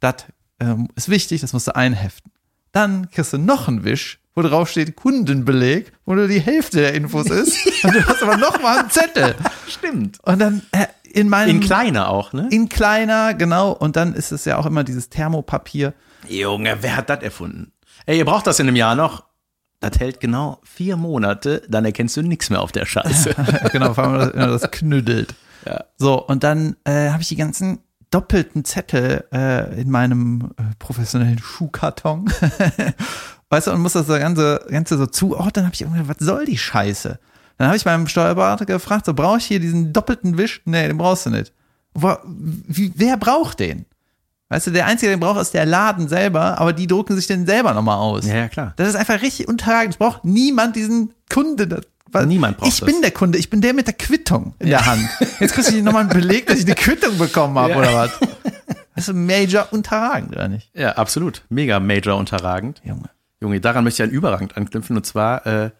Das ähm, ist wichtig, das musst du einheften. Dann kriegst du noch einen Wisch, wo drauf steht Kundenbeleg, wo nur die Hälfte der Infos ist. und du hast aber noch mal einen Zettel. Stimmt. Und dann äh, in meinem In kleiner auch, ne? in kleiner, genau. Und dann ist es ja auch immer dieses Thermopapier. Junge, wer hat das erfunden? Ey, ihr braucht das in einem Jahr noch. Das hält genau vier Monate, dann erkennst du nichts mehr auf der Scheiße. genau, vor allem, wenn das knüddelt. Ja. So, und dann äh, habe ich die ganzen doppelten Zettel äh, in meinem äh, professionellen Schuhkarton. weißt du, und muss das so ganze, ganze so zuordnen. habe ich irgendwie, was soll die Scheiße? Dann habe ich meinem Steuerberater gefragt, so brauche ich hier diesen doppelten Wisch? Nee, den brauchst du nicht. Wo, wie, wer braucht den? Weißt du, der Einzige, den braucht, ist der Laden selber, aber die drucken sich den selber nochmal aus. Ja, ja, klar. Das ist einfach richtig unterragend. Es braucht niemand diesen Kunde. Weil Niemand braucht Ich das. bin der Kunde, ich bin der mit der Quittung in der Hand. Jetzt kriegst du nochmal einen Beleg, dass ich eine Quittung bekommen habe, Ja. oder was? Das ist Major unterragend, oder nicht? Ja, absolut. Mega Major unterragend. Junge. Junge, daran möchte ich einen Überragend anknüpfen. Und zwar äh,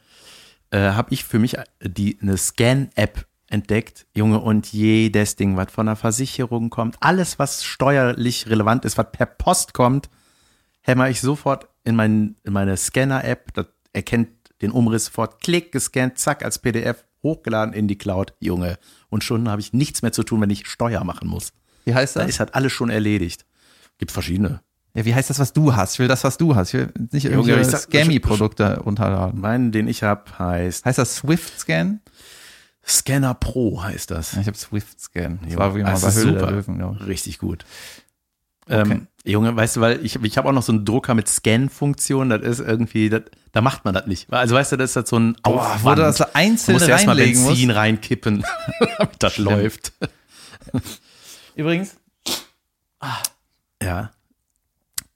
äh, habe ich für mich die eine Scan-App entdeckt, Junge, und jedes Ding, was von der Versicherung kommt, alles, was steuerlich relevant ist, was per Post kommt, hämmer ich sofort in, mein, in meine Scanner-App, das erkennt den Umriss sofort, klick, gescannt, zack, als PDF, hochgeladen in die Cloud, Junge. Und schon habe ich nichts mehr zu tun, wenn ich Steuer machen muss. Wie heißt Da das? ist halt alles schon erledigt. Gibt verschiedene. Ja, wie heißt das, was du hast? Ich will das, was du hast. Ich will nicht sag- Scammy-Produkte runterladen. Meinen, den ich habe, heißt Heißt das Swift-Scan? Scanner Pro heißt das. Ich habe Swift-Scan. Das Jo, war wie mal das bei Höhle super. Löwen. Richtig gut. Okay. Ähm, Junge, weißt du, weil ich, ich habe auch noch so einen Drucker mit Scan-Funktion, das ist irgendwie, das, da macht man das nicht. Also weißt du, das ist halt so ein Boah, wo du das so Du einzeln musst erstmal reinlegen musst. Benzin reinkippen, damit das Schlimm. läuft. Übrigens, Ja.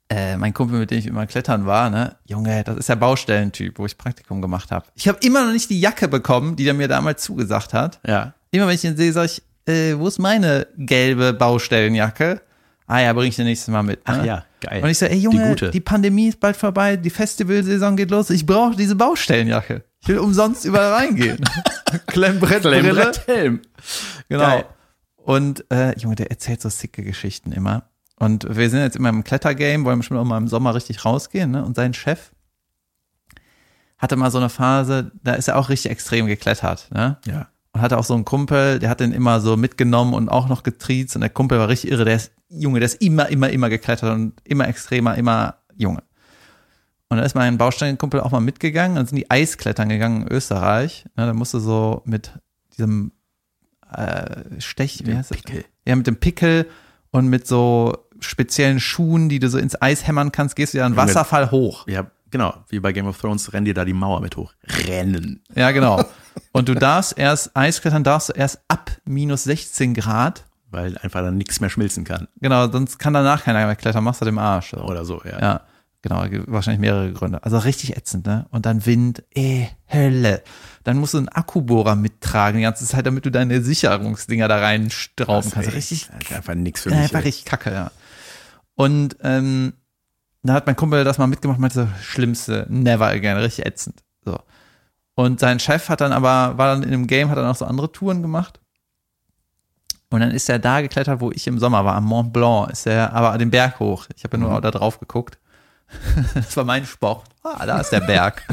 äh, mein Kumpel, mit dem ich immer klettern war, ne, Junge, das ist der Baustellentyp, wo ich Praktikum gemacht habe. Ich habe immer noch nicht die Jacke bekommen, die der mir damals zugesagt hat. Ja. Immer wenn ich ihn sehe, sage ich, äh, wo ist meine gelbe Baustellenjacke? Ah ja, bring ich dir nächstes Mal mit. Ne? Ach ja, geil. Und ich so, ey Die Junge, gute. die, Pandemie ist bald vorbei, die Festivalsaison geht los, ich brauche diese Baustellenjacke. Ich will umsonst überall reingehen. Klemmbrettbrille. Klemmbretthelm. Genau. Geil. Und äh, Junge, der erzählt so sicke Geschichten immer. Und wir sind jetzt immer im Klettergame, wollen bestimmt auch mal im Sommer richtig rausgehen, ne? Und sein Chef hatte mal so eine Phase, da ist er auch richtig extrem geklettert, ne? Ja. Und hatte auch so einen Kumpel, der hat den immer so mitgenommen und auch noch getriezt und der Kumpel war richtig irre, der ist, Junge, der ist immer, immer, immer geklettert und immer extremer, immer Junge. Und da ist mein Baustellenkumpel auch mal mitgegangen und sind die Eisklettern gegangen in Österreich. Ne, da musste so mit diesem äh, Stech, wie heißt das? Pickel. Ja, mit dem Pickel und mit so speziellen Schuhen, die du so ins Eis hämmern kannst, gehst du ja einen Junge. Wasserfall hoch. Ja, genau. Wie bei Game of Thrones rennen die da die Mauer mit hoch. Rennen. Ja, genau. Und du darfst erst, Eisklettern darfst du erst ab minus 16 Grad. Weil einfach dann nichts mehr schmilzen kann. Genau, sonst kann danach keiner mehr klettern, machst du dem Arsch. So. Oder so, ja. Ja, genau, wahrscheinlich mehrere Gründe. Also richtig ätzend, ne? Und dann Wind, eh, Hölle. Dann musst du einen Akkubohrer mittragen die ganze Zeit, damit du deine Sicherungsdinger da reinstrauben kannst. ey, Richtig, einfach nichts für mich. einfach ey. richtig kacke, ja. Und ähm, da hat mein Kumpel das mal mitgemacht, meinte so, schlimmste, never again, richtig ätzend. So. Und sein Chef hat dann aber, war dann in einem Game, hat dann auch so andere Touren gemacht. Und dann ist er da geklettert, wo ich im Sommer war, am Mont Blanc, ist er aber den Berg hoch. Ich habe ja nur Mhm. da drauf geguckt. Das war mein Sport. Ah, da ist der Berg.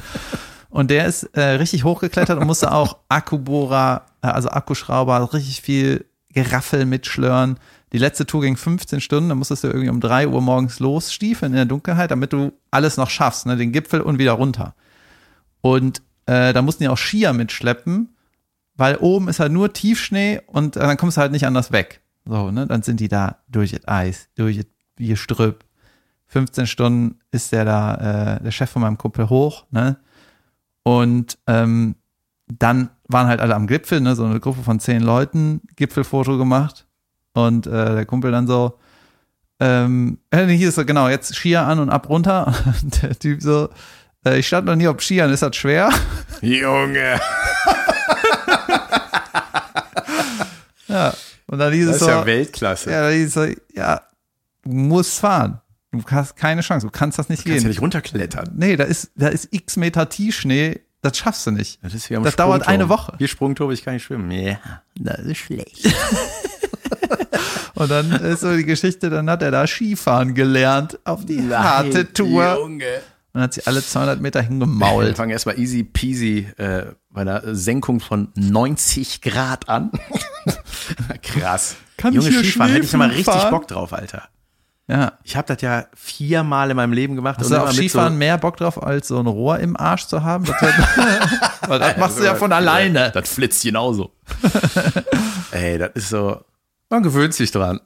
Und der ist äh, richtig hochgeklettert und musste auch Akkubohrer, äh, also Akkuschrauber, richtig viel Geraffel mitschlören. Die letzte Tour ging 15 Stunden, da musstest du irgendwie um 3 Uhr morgens losstiefeln in der Dunkelheit, damit du alles noch schaffst, ne? den Gipfel und wieder runter. Und äh, da mussten die auch Skier mitschleppen, weil oben ist halt nur Tiefschnee und äh, dann kommst du halt nicht anders weg. So, ne? Dann sind die da durch das Eis, durch das Gestrüpp. 15 Stunden ist der da, äh, der Chef von meinem Kumpel hoch, ne? Und ähm, dann waren halt alle am Gipfel, ne? So eine Gruppe von zehn Leuten, Gipfelfoto gemacht. Und äh, der Kumpel dann so, ähm, äh, hier ist so, genau, jetzt Skier an und ab runter. Und der Typ so, äh, ich stand noch nie auf Skiern, ist das schwer? Junge. Ja. Und dann hieß Das es ist so, ja Weltklasse. ja, dann hieß es so, ja, du musst fahren. Du hast keine Chance, du kannst das nicht Kannst ja gehen. nicht runterklettern. Nee, da ist, da ist x Meter Tiefschnee, das schaffst du nicht. Das, ist wie am Das dauert eine Woche. Hier Sprungturm, ich kann nicht schwimmen. Ja, das ist schlecht. Und dann ist so die Geschichte, dann hat er da Skifahren gelernt auf die harte Tour Junge. und hat sie alle 200 Meter Wir hingemault. fangen erstmal easy peasy äh, bei einer Senkung von 90 Grad an. Krass. Kann Junge Skifahren, hätte ich mal richtig fahren? Bock drauf, Alter. Ja. Ich habe das ja viermal in meinem Leben gemacht. Hast und du auf Skifahren mehr Bock drauf, als so ein Rohr im Arsch zu haben? Das, Weil das machst du ja von alleine. Das flitzt genauso. Ey, das ist so, man gewöhnt sich dran.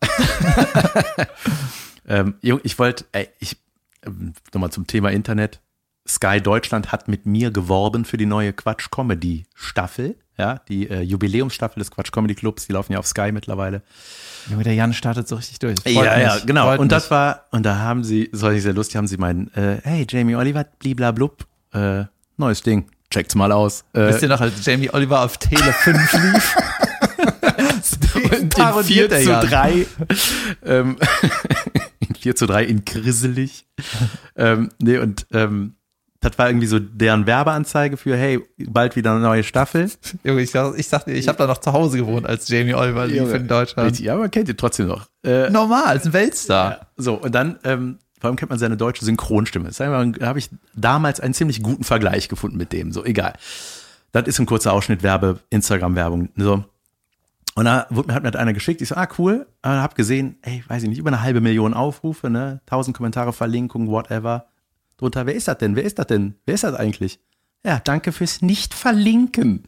ähm, Jung, ich wollte, ey, ich, ähm, nochmal zum Thema Internet. Sky Deutschland hat mit mir geworben für die neue Quatsch Comedy Staffel. Ja, die äh, Jubiläumsstaffel des Quatsch Comedy Clubs, die laufen ja auf Sky mittlerweile. Junge, der Jan startet so richtig durch. Freut ja, ja, mich, genau. freut Und mich. das war, und da haben sie, das war nicht sehr lustig, haben sie meinen, äh, hey, Jamie Oliver, bliblablub, äh, neues Ding, checkt's mal aus. Äh, Wisst ihr noch, als Jamie Oliver auf Tele 5 lief? in parodiert 4 der zu Jan. 3. ähm, in 4 zu 3 in Grisselig. ähm, nee, und ähm, das war irgendwie so deren Werbeanzeige für, hey, bald wieder eine neue Staffel. Junge, ich, sag- ich sagte, ich habe da noch zu Hause gewohnt, als Jamie Oliver lief in Deutschland. Richtig, ja, man kennt ihn trotzdem noch. Äh, Normal, ist ein Weltstar. Ja, so, und dann, ähm, vor allem kennt man seine deutsche Synchronstimme. Da habe ich damals einen ziemlich guten Vergleich gefunden mit dem. So, egal. Das ist ein kurzer Ausschnitt Werbe, Instagram-Werbung. So. Und da wurde mir, hat mir halt einer geschickt. Ich so, ah, cool. Und hab gesehen, ey, weiß ich nicht, über eine halbe Million Aufrufe, ne? Tausend Kommentare, Verlinkungen, whatever. Drunter, wer ist das denn? Wer ist das denn? Wer ist das eigentlich? Ja, danke fürs Nicht-Verlinken.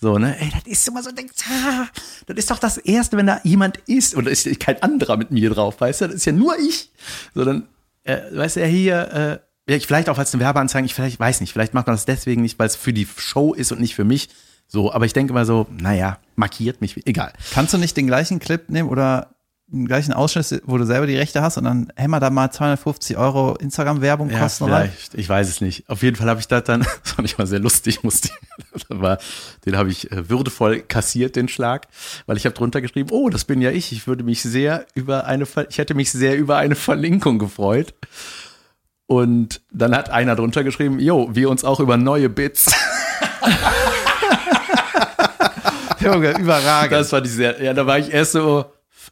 So, ne? Ey, das ist immer so, denkst, ah, das ist doch das Erste, wenn da jemand ist da ist kein anderer mit mir drauf, weißt du? Das ist ja nur ich. So, dann, äh, weißt du, hier, äh, vielleicht auch als eine Werbeanzeige, ich vielleicht, weiß nicht, vielleicht macht man das deswegen nicht, weil es für die Show ist und nicht für mich. So, aber ich denke mal so, naja, markiert mich, egal. Kannst du nicht den gleichen Clip nehmen oder gleichen Ausschnitt, wo du selber die Rechte hast und dann hämmer da mal 250 Euro Instagram-Werbung Ja, kosten rein? Ich weiß es nicht. Auf jeden Fall habe ich das dann, das fand ich mal sehr lustig, musste, war, den habe ich äh, würdevoll kassiert, den Schlag, weil ich habe drunter geschrieben, oh, das bin ja ich. Ich würde mich sehr über eine, ich hätte mich sehr über eine Verlinkung gefreut. Und dann hat einer drunter geschrieben, jo, wir uns auch über neue Bits. Junge, überragend. Das fand ich sehr, ja, da war ich erst so,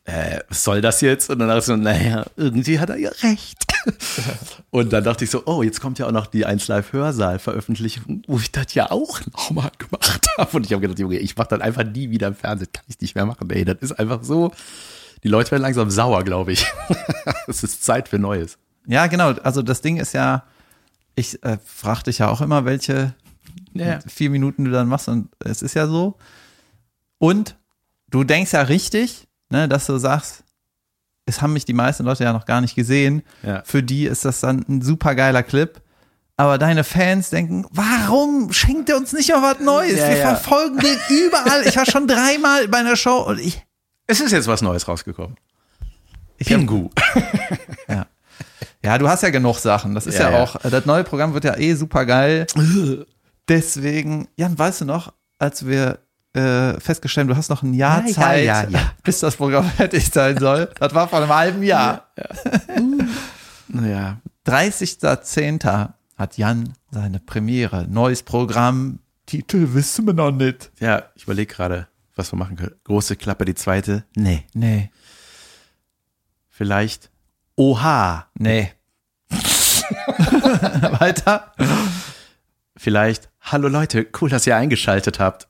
äh, was soll das jetzt? Und dann dachte ich so, naja, irgendwie hat er ja recht. Und dann dachte ich so, oh, jetzt kommt ja auch noch die 1 Live Hörsaal Veröffentlichung, wo ich das ja auch nochmal gemacht habe. Und ich habe gedacht, Junge, ich mache das einfach nie wieder im Fernsehen, kann ich nicht mehr machen. Ey, das ist einfach so, die Leute werden langsam sauer, glaube ich. Es ist Zeit für Neues. Ja, genau. Also das Ding ist ja, ich äh, frage dich ja auch immer, welche Ja. vier Minuten du dann machst und es ist ja so. Und du denkst ja richtig, ne, dass du sagst, es haben mich die meisten Leute ja noch gar nicht gesehen. Ja. Für die ist das dann ein super geiler Clip. Aber deine Fans denken, warum schenkt er uns nicht mal was Neues? Ja, Wir ja. verfolgen den überall. Ich war schon dreimal bei einer Show und ich, Es ist jetzt was Neues rausgekommen. ich Pingu. ja. ja, du hast ja genug Sachen. Das ist ja. auch, das neue Programm wird ja eh super geil. Deswegen, Jan, weißt du noch, als wir äh, festgestellt du hast noch ein Jahr Ja, ja, Zeit, ja, ja. bis das Programm fertig sein soll. Das war vor einem halben Jahr. Ja. 30.10. hat Jan seine Premiere. Neues Programm. Titel wissen wir noch nicht. Ja, ich überlege gerade, was wir machen können. Große Klappe, die zweite. Nee. Nee, Vielleicht. Oha. nee. Weiter. Vielleicht, hallo Leute, cool, dass ihr eingeschaltet habt.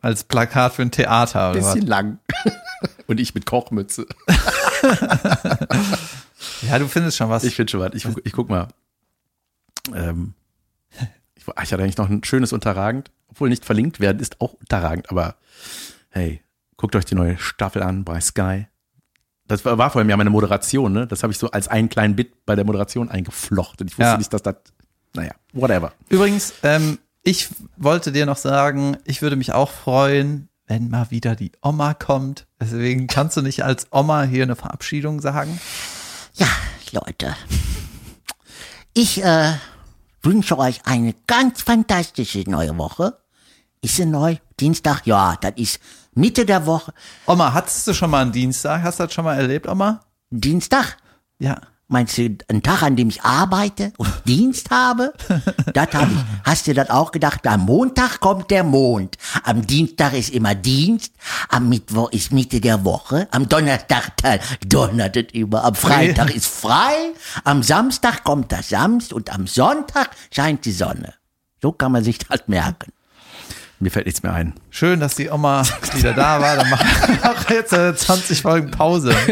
Als Plakat für ein Theater oder was? Bisschen lang. Und ich mit Kochmütze. Ja, du findest schon was. Ich finde schon was. Ich, ich guck mal. Ähm, ich, ich hatte eigentlich noch ein schönes Unterragend. Obwohl nicht verlinkt werden, ist auch unterragend. Aber hey, guckt euch die neue Staffel an bei Sky. Das war, war vor allem ja meine Moderation, ne? Das habe ich so als einen kleinen Bit bei der Moderation eingeflochten. Ich wusste Ja. nicht, dass das, naja, whatever. Übrigens, ähm, ich wollte dir noch sagen, ich würde mich auch freuen, wenn mal wieder die Oma kommt. Deswegen kannst du nicht als Oma hier eine Verabschiedung sagen. Ja, Leute. Ich äh, wünsche euch eine ganz fantastische neue Woche. Ist sie neu? Dienstag? Ja, das ist Mitte der Woche. Oma, hattest du schon mal einen Dienstag? Hast du das schon mal erlebt, Oma? Dienstag? Ja. Meinst du einen Tag, an dem ich arbeite und Dienst habe? Das habe ich. Hast du das auch gedacht? Am Montag kommt der Mond. Am Dienstag ist immer Dienst. Am Mittwoch ist Mitte der Woche. Am Donnerstag donnert es über. Am Freitag ist frei. Am Samstag kommt das Samst und am Sonntag scheint die Sonne. So kann man sich das merken. Mir fällt nichts mehr ein. Schön, dass die Oma wieder da war. Dann auch jetzt äh, 20 Folgen Pause.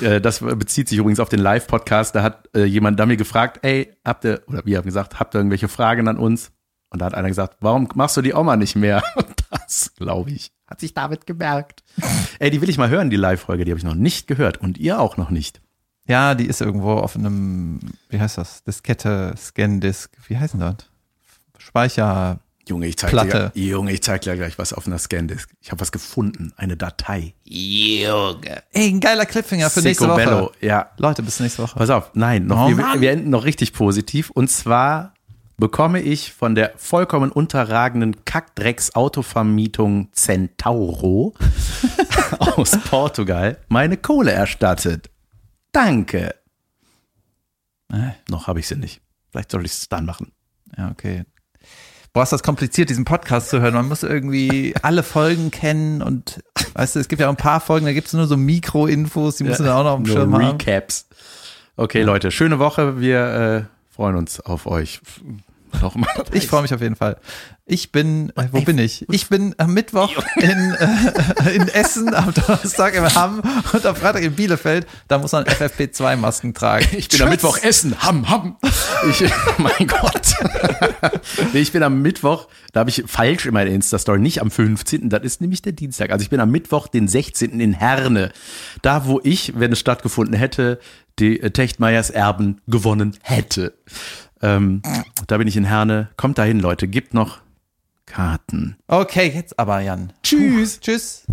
Äh, Das bezieht sich übrigens auf den Live-Podcast. Da hat äh, jemand da mir gefragt, ey, habt ihr, oder wir haben gesagt, habt ihr irgendwelche Fragen an uns? Und da hat einer gesagt, warum machst du die Oma nicht mehr? Und das, glaube ich, hat sich David gemerkt. ey, die will ich mal hören, die Live-Folge, die habe ich noch nicht gehört. Und ihr auch noch nicht. Ja, die ist irgendwo auf einem, wie heißt das? Diskette, Scan-Disk, wie heißt denn das? Speicher. Junge, ich zeig Platte. dir, Junge, ich zeig dir gleich was auf einer Scandisk. Ich habe was gefunden, eine Datei. Junge. Ey, ein geiler Cliffhanger für nächste Sicko Woche. Bello, ja. Leute, bis nächste Woche. Pass auf, nein, noch, Oh, wir, wir enden noch richtig positiv. Und zwar bekomme ich von der vollkommen unterragenden Kackdrecks-Autovermietung Centauro aus Portugal meine Kohle erstattet. Danke. Äh. Noch habe ich sie nicht. Vielleicht soll ich es dann machen. Ja, okay. Boah, ist das kompliziert, diesen Podcast zu hören. Man muss irgendwie alle Folgen kennen und weißt du, es gibt ja auch ein paar Folgen, da gibt es nur so Mikro-Infos, die müssen wir auch noch auf dem Schirm haben. Recaps. Okay, Leute, schöne Woche. Wir äh, freuen uns auf euch. Noch mal. Ich freue mich auf jeden Fall. Ich bin, äh, wo bin ich? Ich bin am Mittwoch in, äh, in Essen, am Donnerstag im Hamm und am Freitag in Bielefeld. Da muss man FFP2-Masken tragen. Ich bin am Mittwoch essen. Ham, ham. Ich, mein Gott. nee, ich bin am Mittwoch, da habe ich falsch in meiner Insta-Story, nicht am 15., das ist nämlich der Dienstag. Also ich bin am Mittwoch, den 16. in Herne. Da, wo ich, wenn es stattgefunden hätte, die äh, Techtmeyers Erben gewonnen hätte. Ähm, da bin ich in Herne. Kommt dahin, Leute. Gibt noch Karten. Okay, jetzt aber, Jan. Tschüss. Tschüss.